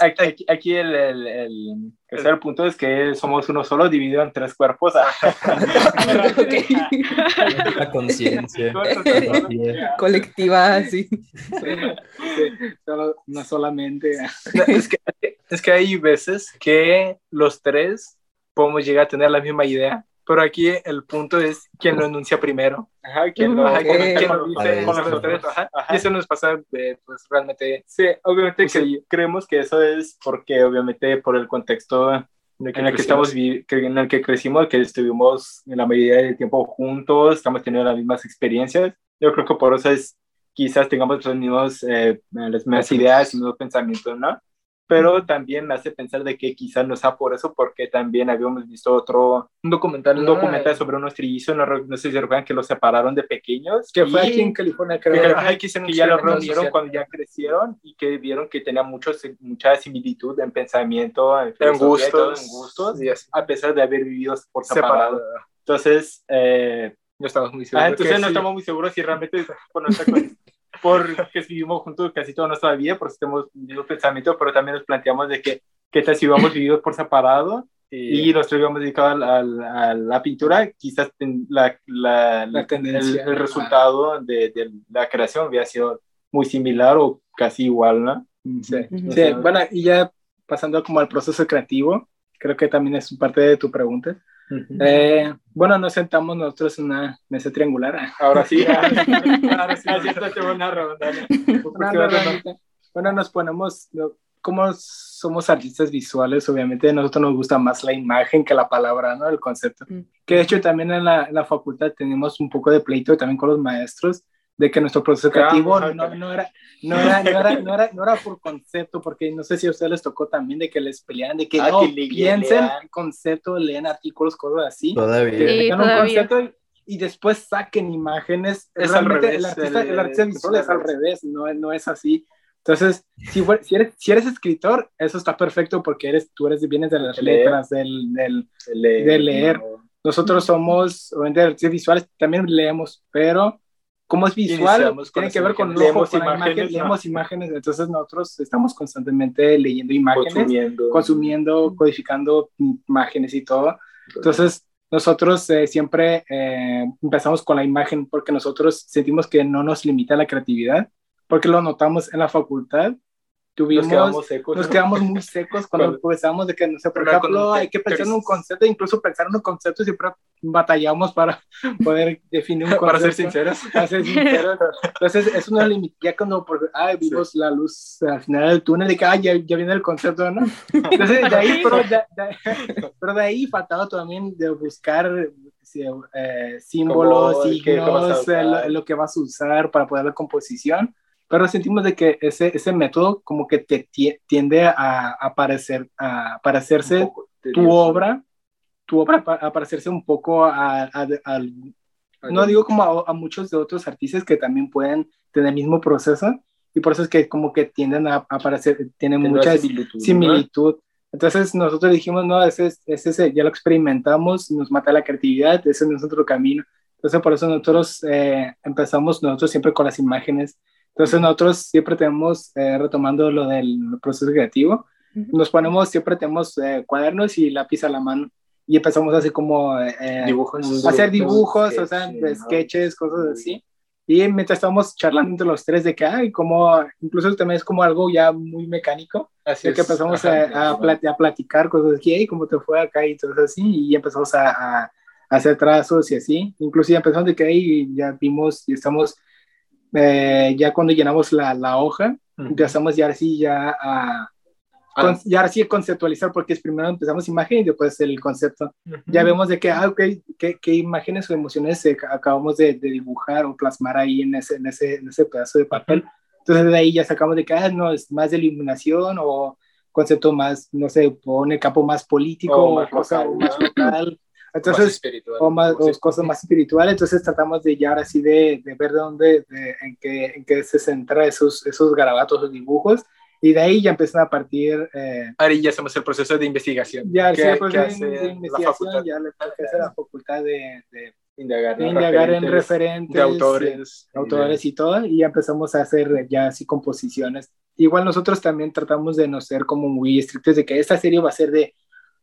Aquí, aquí el, el, el, tercer punto es que somos uno solo dividido en tres cuerpos. La conciencia. *laughs* Colectiva, sí. no solamente. es, que, es que hay veces que los tres podemos llegar a tener la misma idea, pero aquí el punto es quién lo enuncia primero. Ajá, quién lo, dice con los tres. Y eso nos pasa, pues realmente, sí, obviamente que creemos que eso es porque obviamente por el contexto en el que, estamos, en el que crecimos, que estuvimos en la mayoría del tiempo juntos, estamos teniendo las mismas experiencias. Yo creo que por eso es, quizás tengamos los mismos, eh, las mismas ideas los mismos pensamientos, ¿no? Pero también me hace pensar de que quizás no sea por eso, porque también habíamos visto otro un documental, un documental sobre unos trillizos, no, no, sé si recuerdan que los separaron de pequeños. Que fue aquí en California, creo. Que, que, que ya los reunieron cuando ya crecieron y que vieron que tenía mucho, mucha similitud en pensamiento, en, en gustos, en gustos a pesar de haber vivido por separado. Entonces, eh, no estamos muy seguros. Ah, entonces no estamos muy seguros si realmente bueno, *laughs* porque vivimos juntos casi toda nuestra vida, porque tenemos mismo pensamiento, pero también nos planteamos de que, qué tal si hubiéramos vivido por separado y nos hubiéramos dedicado a, la pintura, quizás la, la, la tendencia, el, resultado de, de, la creación hubiera sido muy similar o casi igual, ¿no? Sí, sí. bueno, y ya pasando como al proceso creativo, creo que también es parte de tu pregunta. Eh, bueno, nos sentamos nosotros en una mesa triangular. Ahora sí, *laughs* ahora sí, Bueno, nos ponemos, como somos artistas visuales, obviamente a nosotros nos gusta más la imagen que la palabra, ¿no? El concepto. Mm. Que de hecho también en la, en la facultad tenemos un poco de pleito también con los maestros, de que nuestro proceso creativo no, no, era, no, era, no, era, no, era, no era por concepto, porque no sé si a ustedes les tocó también de que les pelearan, de que ah, no, piensen el concepto, lean artículos, cosas así. Todavía. un concepto y después saquen imágenes. Es al revés. El artista, el, artista visual es al revés, no, no es así. Entonces, si, si, eres, si eres escritor, eso está perfecto porque eres, tú eres, vienes de las letras, del, del, de leer. Nosotros somos, obviamente, artistas visuales, también leemos, pero como es visual, tiene que ver con leemos imágenes, leemos imágenes, entonces nosotros estamos constantemente leyendo imágenes, consumiendo, codificando imágenes y todo. Entonces, nosotros eh, siempre eh, empezamos con la imagen porque nosotros sentimos que no nos limita la creatividad, porque lo notamos en la facultad tuvimos, nos quedamos, secos, nos quedamos muy secos cuando pensábamos de que, no sé, por ejemplo, hay que pensar en un concepto, incluso pensar en un concepto, siempre batallamos para *laughs* poder definir un concepto. *laughs* para ser sinceros. Para ser sinceros. Entonces, es una limitación, ya cuando por, ah, vimos la luz al final del túnel, de que, ah, ya, ya viene el concepto, ¿no? Entonces, de ahí, *laughs* pero de, pero de ahí faltaba también de buscar eh, símbolos, signos, lo, lo, que vas a usar para poder la composición pero sentimos de que ese, ese método como que te tiende a, aparecer, a parecerse tu obra, tu obra a parecerse un poco a, no digo como a, muchos de otros artistas que también pueden tener el mismo proceso, y por eso es que como que tienden a aparecer, tienen mucha similitud. Entonces nosotros dijimos, no, ese, ese, ya lo experimentamos, nos mata la creatividad, ese es nuestro camino. Entonces por eso nosotros eh, empezamos nosotros siempre con las imágenes entonces nosotros siempre tenemos, eh, retomando lo del proceso creativo, nos ponemos, siempre tenemos eh, cuadernos y lápiz a la mano y empezamos así como eh, dibujos, hacer dibujos, o sea, sketches, cosas así. Y mientras estamos charlando entre los tres de que, ay, como, incluso también es como algo ya muy mecánico, así de que empezamos a, a, platicar cosas así, hey, ¿cómo te fue acá? Y todo así, y empezamos a, a, hacer trazos y así. Incluso ya empezamos de que, hey, ya vimos y estamos eh, ya cuando llenamos la, la hoja, empezamos ya así ya a, ya así a conceptualizar, porque es primero empezamos imagen y después el concepto. Ya vemos de que, ah, ok, qué, qué imágenes o emociones acabamos de, de, dibujar o plasmar ahí en ese, en ese, en ese pedazo de papel. Entonces de ahí ya sacamos de que, ah, no, es más de iluminación o concepto más, no sé, pone campo más político o, más, cosa, o más local. Entonces, o, más, cosas más espirituales, entonces tratamos de ya así de, de ver de dónde, en, qué, en qué se centra esos, esos garabatos o dibujos, y de ahí ya empiezan a partir... Eh, Ahí ya hacemos el proceso de investigación. Ya, el proceso de, investigación, ya le toca la facultad de, de indagar, en, referentes, de autores, autores y todo, y ya empezamos a hacer ya así composiciones. Igual nosotros también tratamos de no ser como muy estrictos de que esta serie va a ser de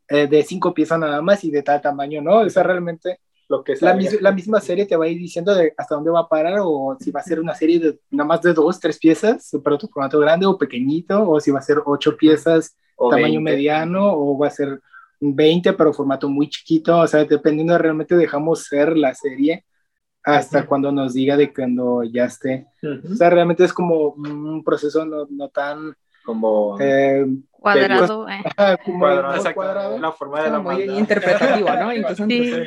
eh, de cinco piezas nada más y de tal tamaño, ¿no? O sea, realmente lo que la, la, misma serie te va a ir diciendo de hasta dónde va a parar o si va a ser una serie de nada más de dos, tres piezas, pero tu formato grande o pequeñito, o si va a ser ocho piezas, tamaño mediano, o va a ser 20, pero formato muy chiquito, o sea, dependiendo realmente dejamos ser la serie hasta cuando nos diga de cuando ya esté. O sea, realmente es como un proceso no, no tan como eh, cuadrado, eh. como cuadrado, cuadrado, la forma de la muy interpretativo, ¿no? *laughs* sí.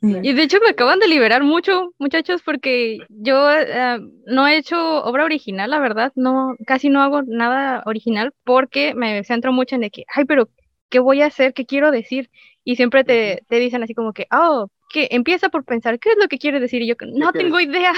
Y de hecho me acaban de liberar mucho, muchachos, porque yo uh, no he hecho obra original, la verdad, no, casi no hago nada original porque me centro mucho en de que, ay, pero ¿qué voy a hacer? ¿Qué quiero decir? Y siempre te, te dicen así como que, oh, que empieza por pensar, ¿qué es lo que quiere decir? Y yo, no tengo idea.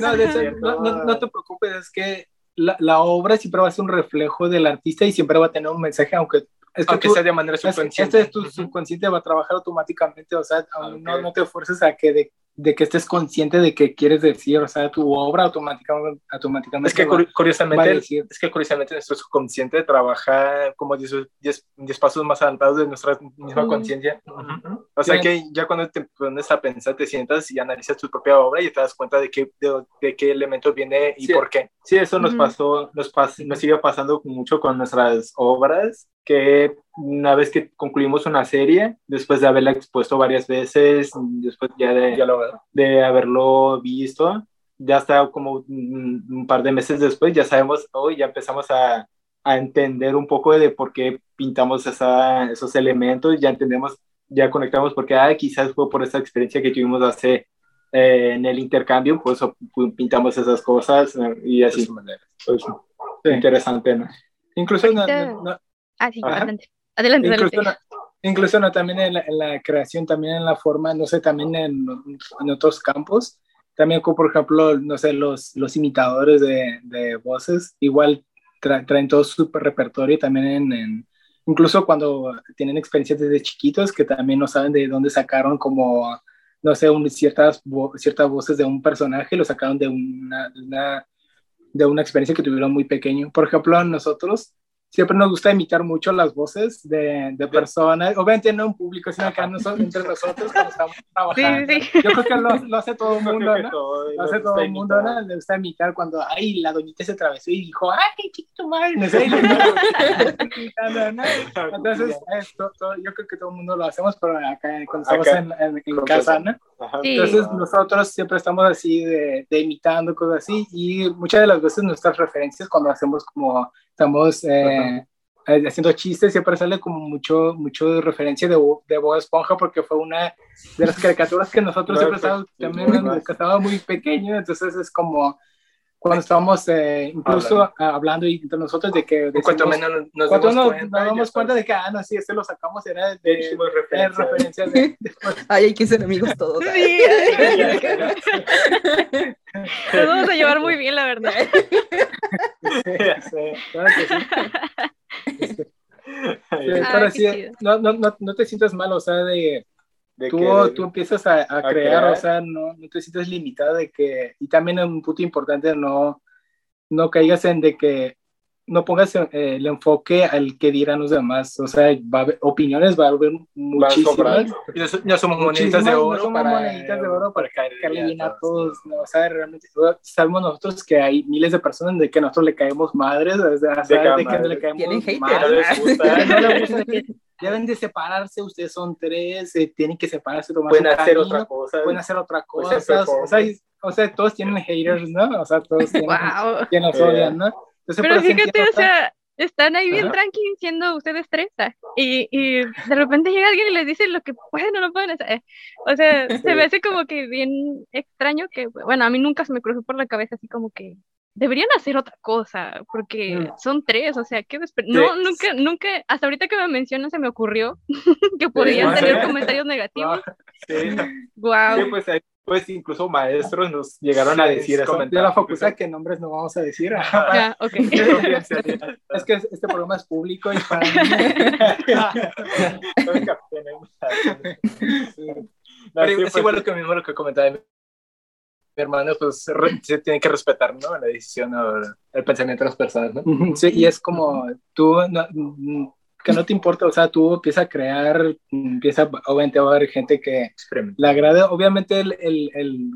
No te preocupes, es que la, la, obra siempre va a ser un reflejo del artista y siempre va a tener un mensaje, aunque es que aunque sea de manera subconsciente. Este es tu subconsciente, va a trabajar automáticamente, o sea, no, no te fuerces a que de de que estés consciente de qué quieres decir, o sea, tu obra automáticamente, automáticamente es que curiosamente es que curiosamente nuestro subconsciente trabaja como 10, pasos más adelantados de nuestra misma conciencia. O sea que ya cuando te pones a pensar, te sientas y analizas tu propia obra y te das cuenta de qué, de, qué elemento viene y por qué. Sí, eso nos pasó, nos, nos sigue pasando mucho con nuestras obras que una vez que concluimos una serie, después de haberla expuesto varias veces, después ya de, de haberlo visto, ya está como un, par de meses después, ya sabemos, hoy ya empezamos a, a, entender un poco de por qué pintamos esa, esos elementos, ya entendemos, ya conectamos porque ah, quizás fue por esa experiencia que tuvimos hace eh, en el intercambio, pues pintamos esas cosas y así. Pues, Interesante, ¿no? Incluso no, Ah, sí, adelante. Adelante, incluso, No, también en la, creación, también en la forma, no sé, también en, en otros campos. También como, por ejemplo, no sé, los, los imitadores de, de voces, igual traen todo su repertorio también en, en, incluso cuando tienen experiencias desde chiquitos que también no saben de dónde sacaron como, no sé, un, ciertas, ciertas voces de un personaje, lo sacaron de una, de una, de una experiencia que tuvieron muy pequeño. Por ejemplo, nosotros siempre nos gusta imitar mucho las voces de, de personas, obviamente no en público, sino acá nosotros, entre *laughs* nosotros cuando estamos trabajando. Sí, sí. Yo creo que lo, lo hace todo el mundo, ¿no? lo hace todo el mundo, ¿no? Le gusta imitar cuando, ay, la doñita se atravesó y dijo, ay, chiquito madre, no sé, *laughs* Entonces, esto, todo, yo creo que todo el mundo lo hacemos, pero acá cuando estamos en, en, casa, ¿no? Entonces, nosotros siempre estamos así de, de imitando cosas así y muchas de las veces nuestras referencias cuando hacemos como estamos eh, eh, haciendo chistes, siempre sale como mucho, mucho referencia de, de Bob Esponja, porque fue una de las caricaturas que nosotros siempre estábamos, también estaba muy pequeño, entonces es como cuando estábamos eh, incluso hablando. entre nosotros de que cuanto menos nos, cuando nos, nos damos cuenta de que ah no sí este lo sacamos era de, de, *laughs* de referencia de, ay hay que ser amigos todos. Sí, *laughs* nos vamos a llevar muy bien la verdad. *laughs* Sí, claro que sí. Este, pero sí, no, no, no, no te sientas mal, o sea, de tú, tú empiezas a, crear, o sea, no, no te sientes limitado de que, y también es un punto importante, no, no caigas en de que no pongas eh, el enfoque al que dirán los demás, o sea, va a haber, opiniones va a haber muchísimas. Ya somos moneditas de oro. somos para, moneditas de oro para caerle bien a todos, ¿no? o sea, realmente, sabemos nosotros que hay miles de personas de que nosotros le caemos madres, o sea, de, de que no le caemos madres, no le gusta, deben de separarse, ustedes son tres, eh, tienen que separarse, tomar pueden hacer otra cosa, pueden hacer otra cosa, o sea, o sea, todos tienen haters, ¿no? O sea, todos tienen wow. que nos odian, ¿no? Entonces, pero fíjate, o sea, están ahí bien tranqui siendo ustedes tres, ¿ah? y, y de repente llega alguien y les dice lo que pueden o no pueden hacer. O sea, se me hace como que bien extraño que, bueno, a mí nunca se me cruzó por la cabeza así como que deberían hacer otra cosa, porque son tres, o sea, ¿qué No, nunca, nunca, hasta ahorita que me mencionan se me ocurrió *laughs* que podían tener comentarios negativos. *laughs* Sí. Wow. Sí, pues, pues incluso maestros nos llegaron a decir eso. De la facultad que nombres no vamos a decir. Ya, *laughs* ok. es que este programa es público y para mí... Pero es igual lo que mismo lo que comentaba mi hermano, pues se tiene que respetar, ¿no? La decisión o el pensamiento de las personas, ¿no? Sí, y es como tú, que no te importa, o sea, tú empiezas a crear, empieza, obviamente va a haber gente que le agrade, obviamente el, el, el,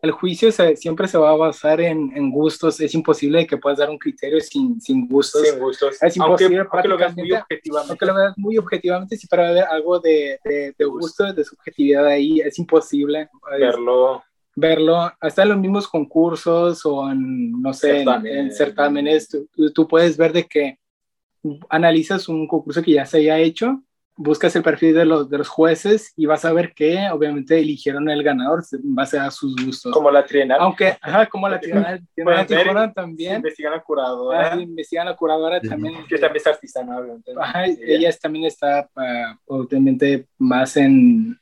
el juicio siempre se va a basar en, en, gustos, es imposible que puedas dar un criterio sin, sin gustos. Sin gustos. Es imposible aunque, aunque lo veas muy objetivamente. Aunque lo veas muy objetivamente, si para ver algo de, de, de gusto, de subjetividad ahí, es imposible. Verlo verlo hasta en los mismos concursos o en, no sé, en, certámenes, tú, puedes ver de que analizas un concurso que ya se haya hecho, buscas el perfil de los, de los jueces y vas a ver que obviamente eligieron el ganador en base a sus gustos. Como la trienal. Aunque, ajá, como la trienal. también. Investigan a la curadora. investigan a la curadora también. Que también es artesana, obviamente. Ajá, ella también está uh, obviamente más en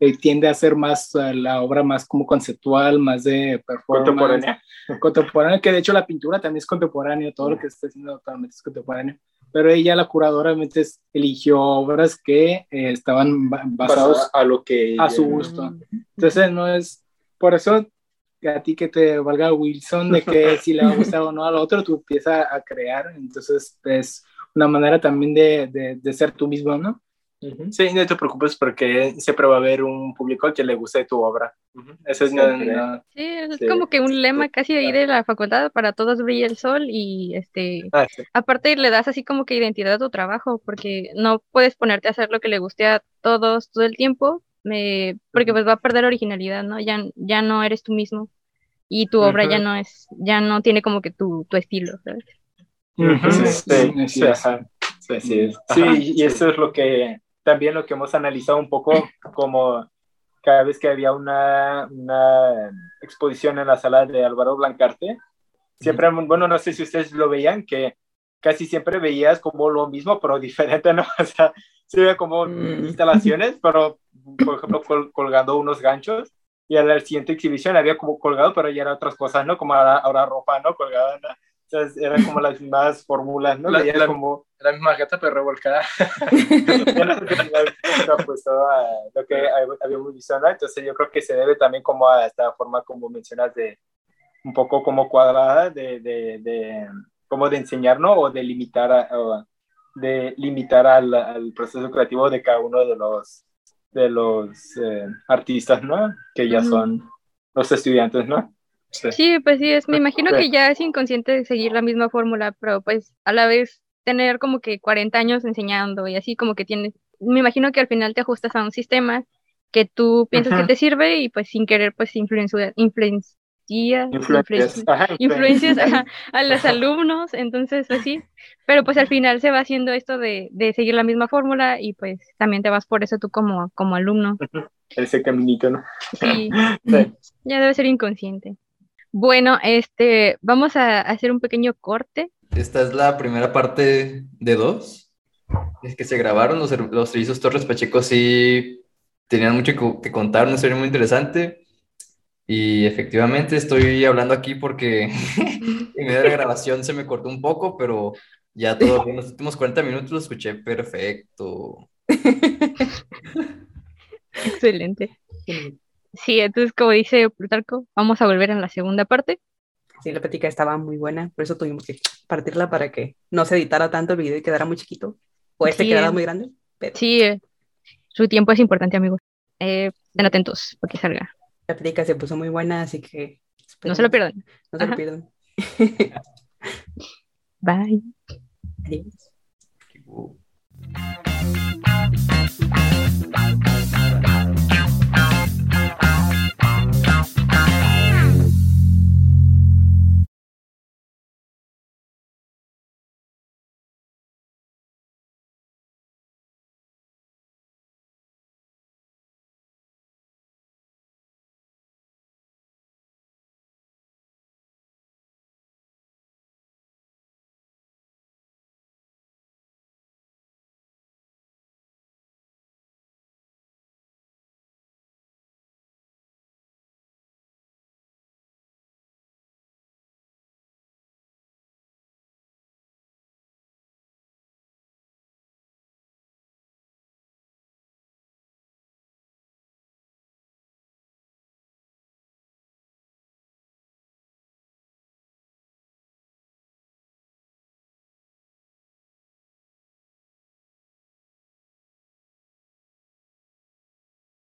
eh, tiende a ser más uh, la obra más como conceptual, más de performance. Contemporánea. Contemporánea, que de hecho la pintura también es contemporánea, todo lo que está haciendo actualmente es contemporáneo. Pero ella, la curadora, obviamente eligió obras que eh, estaban basadas a lo que a su gusto. Entonces no es por eso a ti que te valga Wilson de que si le va a gustar o no al otro, tú empiezas a crear. Entonces es una manera también de, de, de ser tú mismo, ¿no? Sí, no te preocupes porque siempre va a haber un público que le guste tu obra. Eso es, sí, es como que un lema casi de ahí de la facultad, para todos brilla el sol y este, ah, aparte le das así como que identidad a tu trabajo porque no puedes ponerte a hacer lo que le guste a todos todo el tiempo me, porque pues va a perder originalidad, ¿no? Ya, ya no eres tú mismo y tu obra ya no es, ya no tiene como que tu, tu estilo, ¿sabes? sí, sí, sí, y eso es lo que también lo que hemos analizado un poco como cada vez que había una, una exposición en la sala de Álvaro Blancarte, siempre, bueno, no sé si ustedes lo veían, que casi siempre veías como lo mismo, pero *laughs* diferente, ¿no? O sea, se veía como mm. instalaciones, pero, por ejemplo, colgando unos ganchos, y en la siguiente exhibición había como colgado, pero ya eran otras cosas, ¿no? Como ahora, ahora ropa, ¿no? Colgada, ¿no? sea, eran como las mismas fórmulas, ¿no? La, la, como... la misma gata pero revolcada. *laughs* pues lo que habíamos visto, ¿no? Entonces yo creo que se debe también como a esta forma, como mencionas, de un poco como cuadrada, de, de, de como de enseñar, ¿no? O de limitar, a, de limitar al, al, proceso creativo de cada uno de los, de los eh, artistas, ¿no? Que ya son los estudiantes, ¿no? Sí. pues sí, es, me imagino que ya es inconsciente seguir la misma fórmula, pero pues a la vez tener como que 40 años enseñando y así como que tienes, me imagino que al final te ajustas a un sistema que tú piensas que te sirve y pues sin querer pues influencia, influencia, influencias, influencias *laughs* a, los alumnos, entonces así, pues, pero pues al final se va haciendo esto de, de, seguir la misma fórmula y pues también te vas por eso tú como, como alumno. Ese caminito, ¿no? sí. *laughs* ya debe ser inconsciente. Bueno, este, vamos a hacer un pequeño corte. Esta es la primera parte de dos. Es que se grabaron los, los servicios Torres Pacheco, sí tenían mucho que, contar, una serie muy interesante. Y efectivamente estoy hablando aquí porque *laughs* en medio de la grabación se me cortó un poco, pero ya todo los últimos 40 minutos lo escuché perfecto. Excelente. Sí, entonces como dice Plutarco, vamos a volver en la segunda parte. Sí, la plática estaba muy buena, por eso tuvimos que partirla para que no se editara tanto el video y quedara muy chiquito. O este quedara muy grande. Sí, eh, su tiempo es importante, amigos. Eh, estén atentos para que salga. La plática se puso muy buena, así que... No se lo pierdan. No se lo pierdan. *laughs* Bye. Adiós.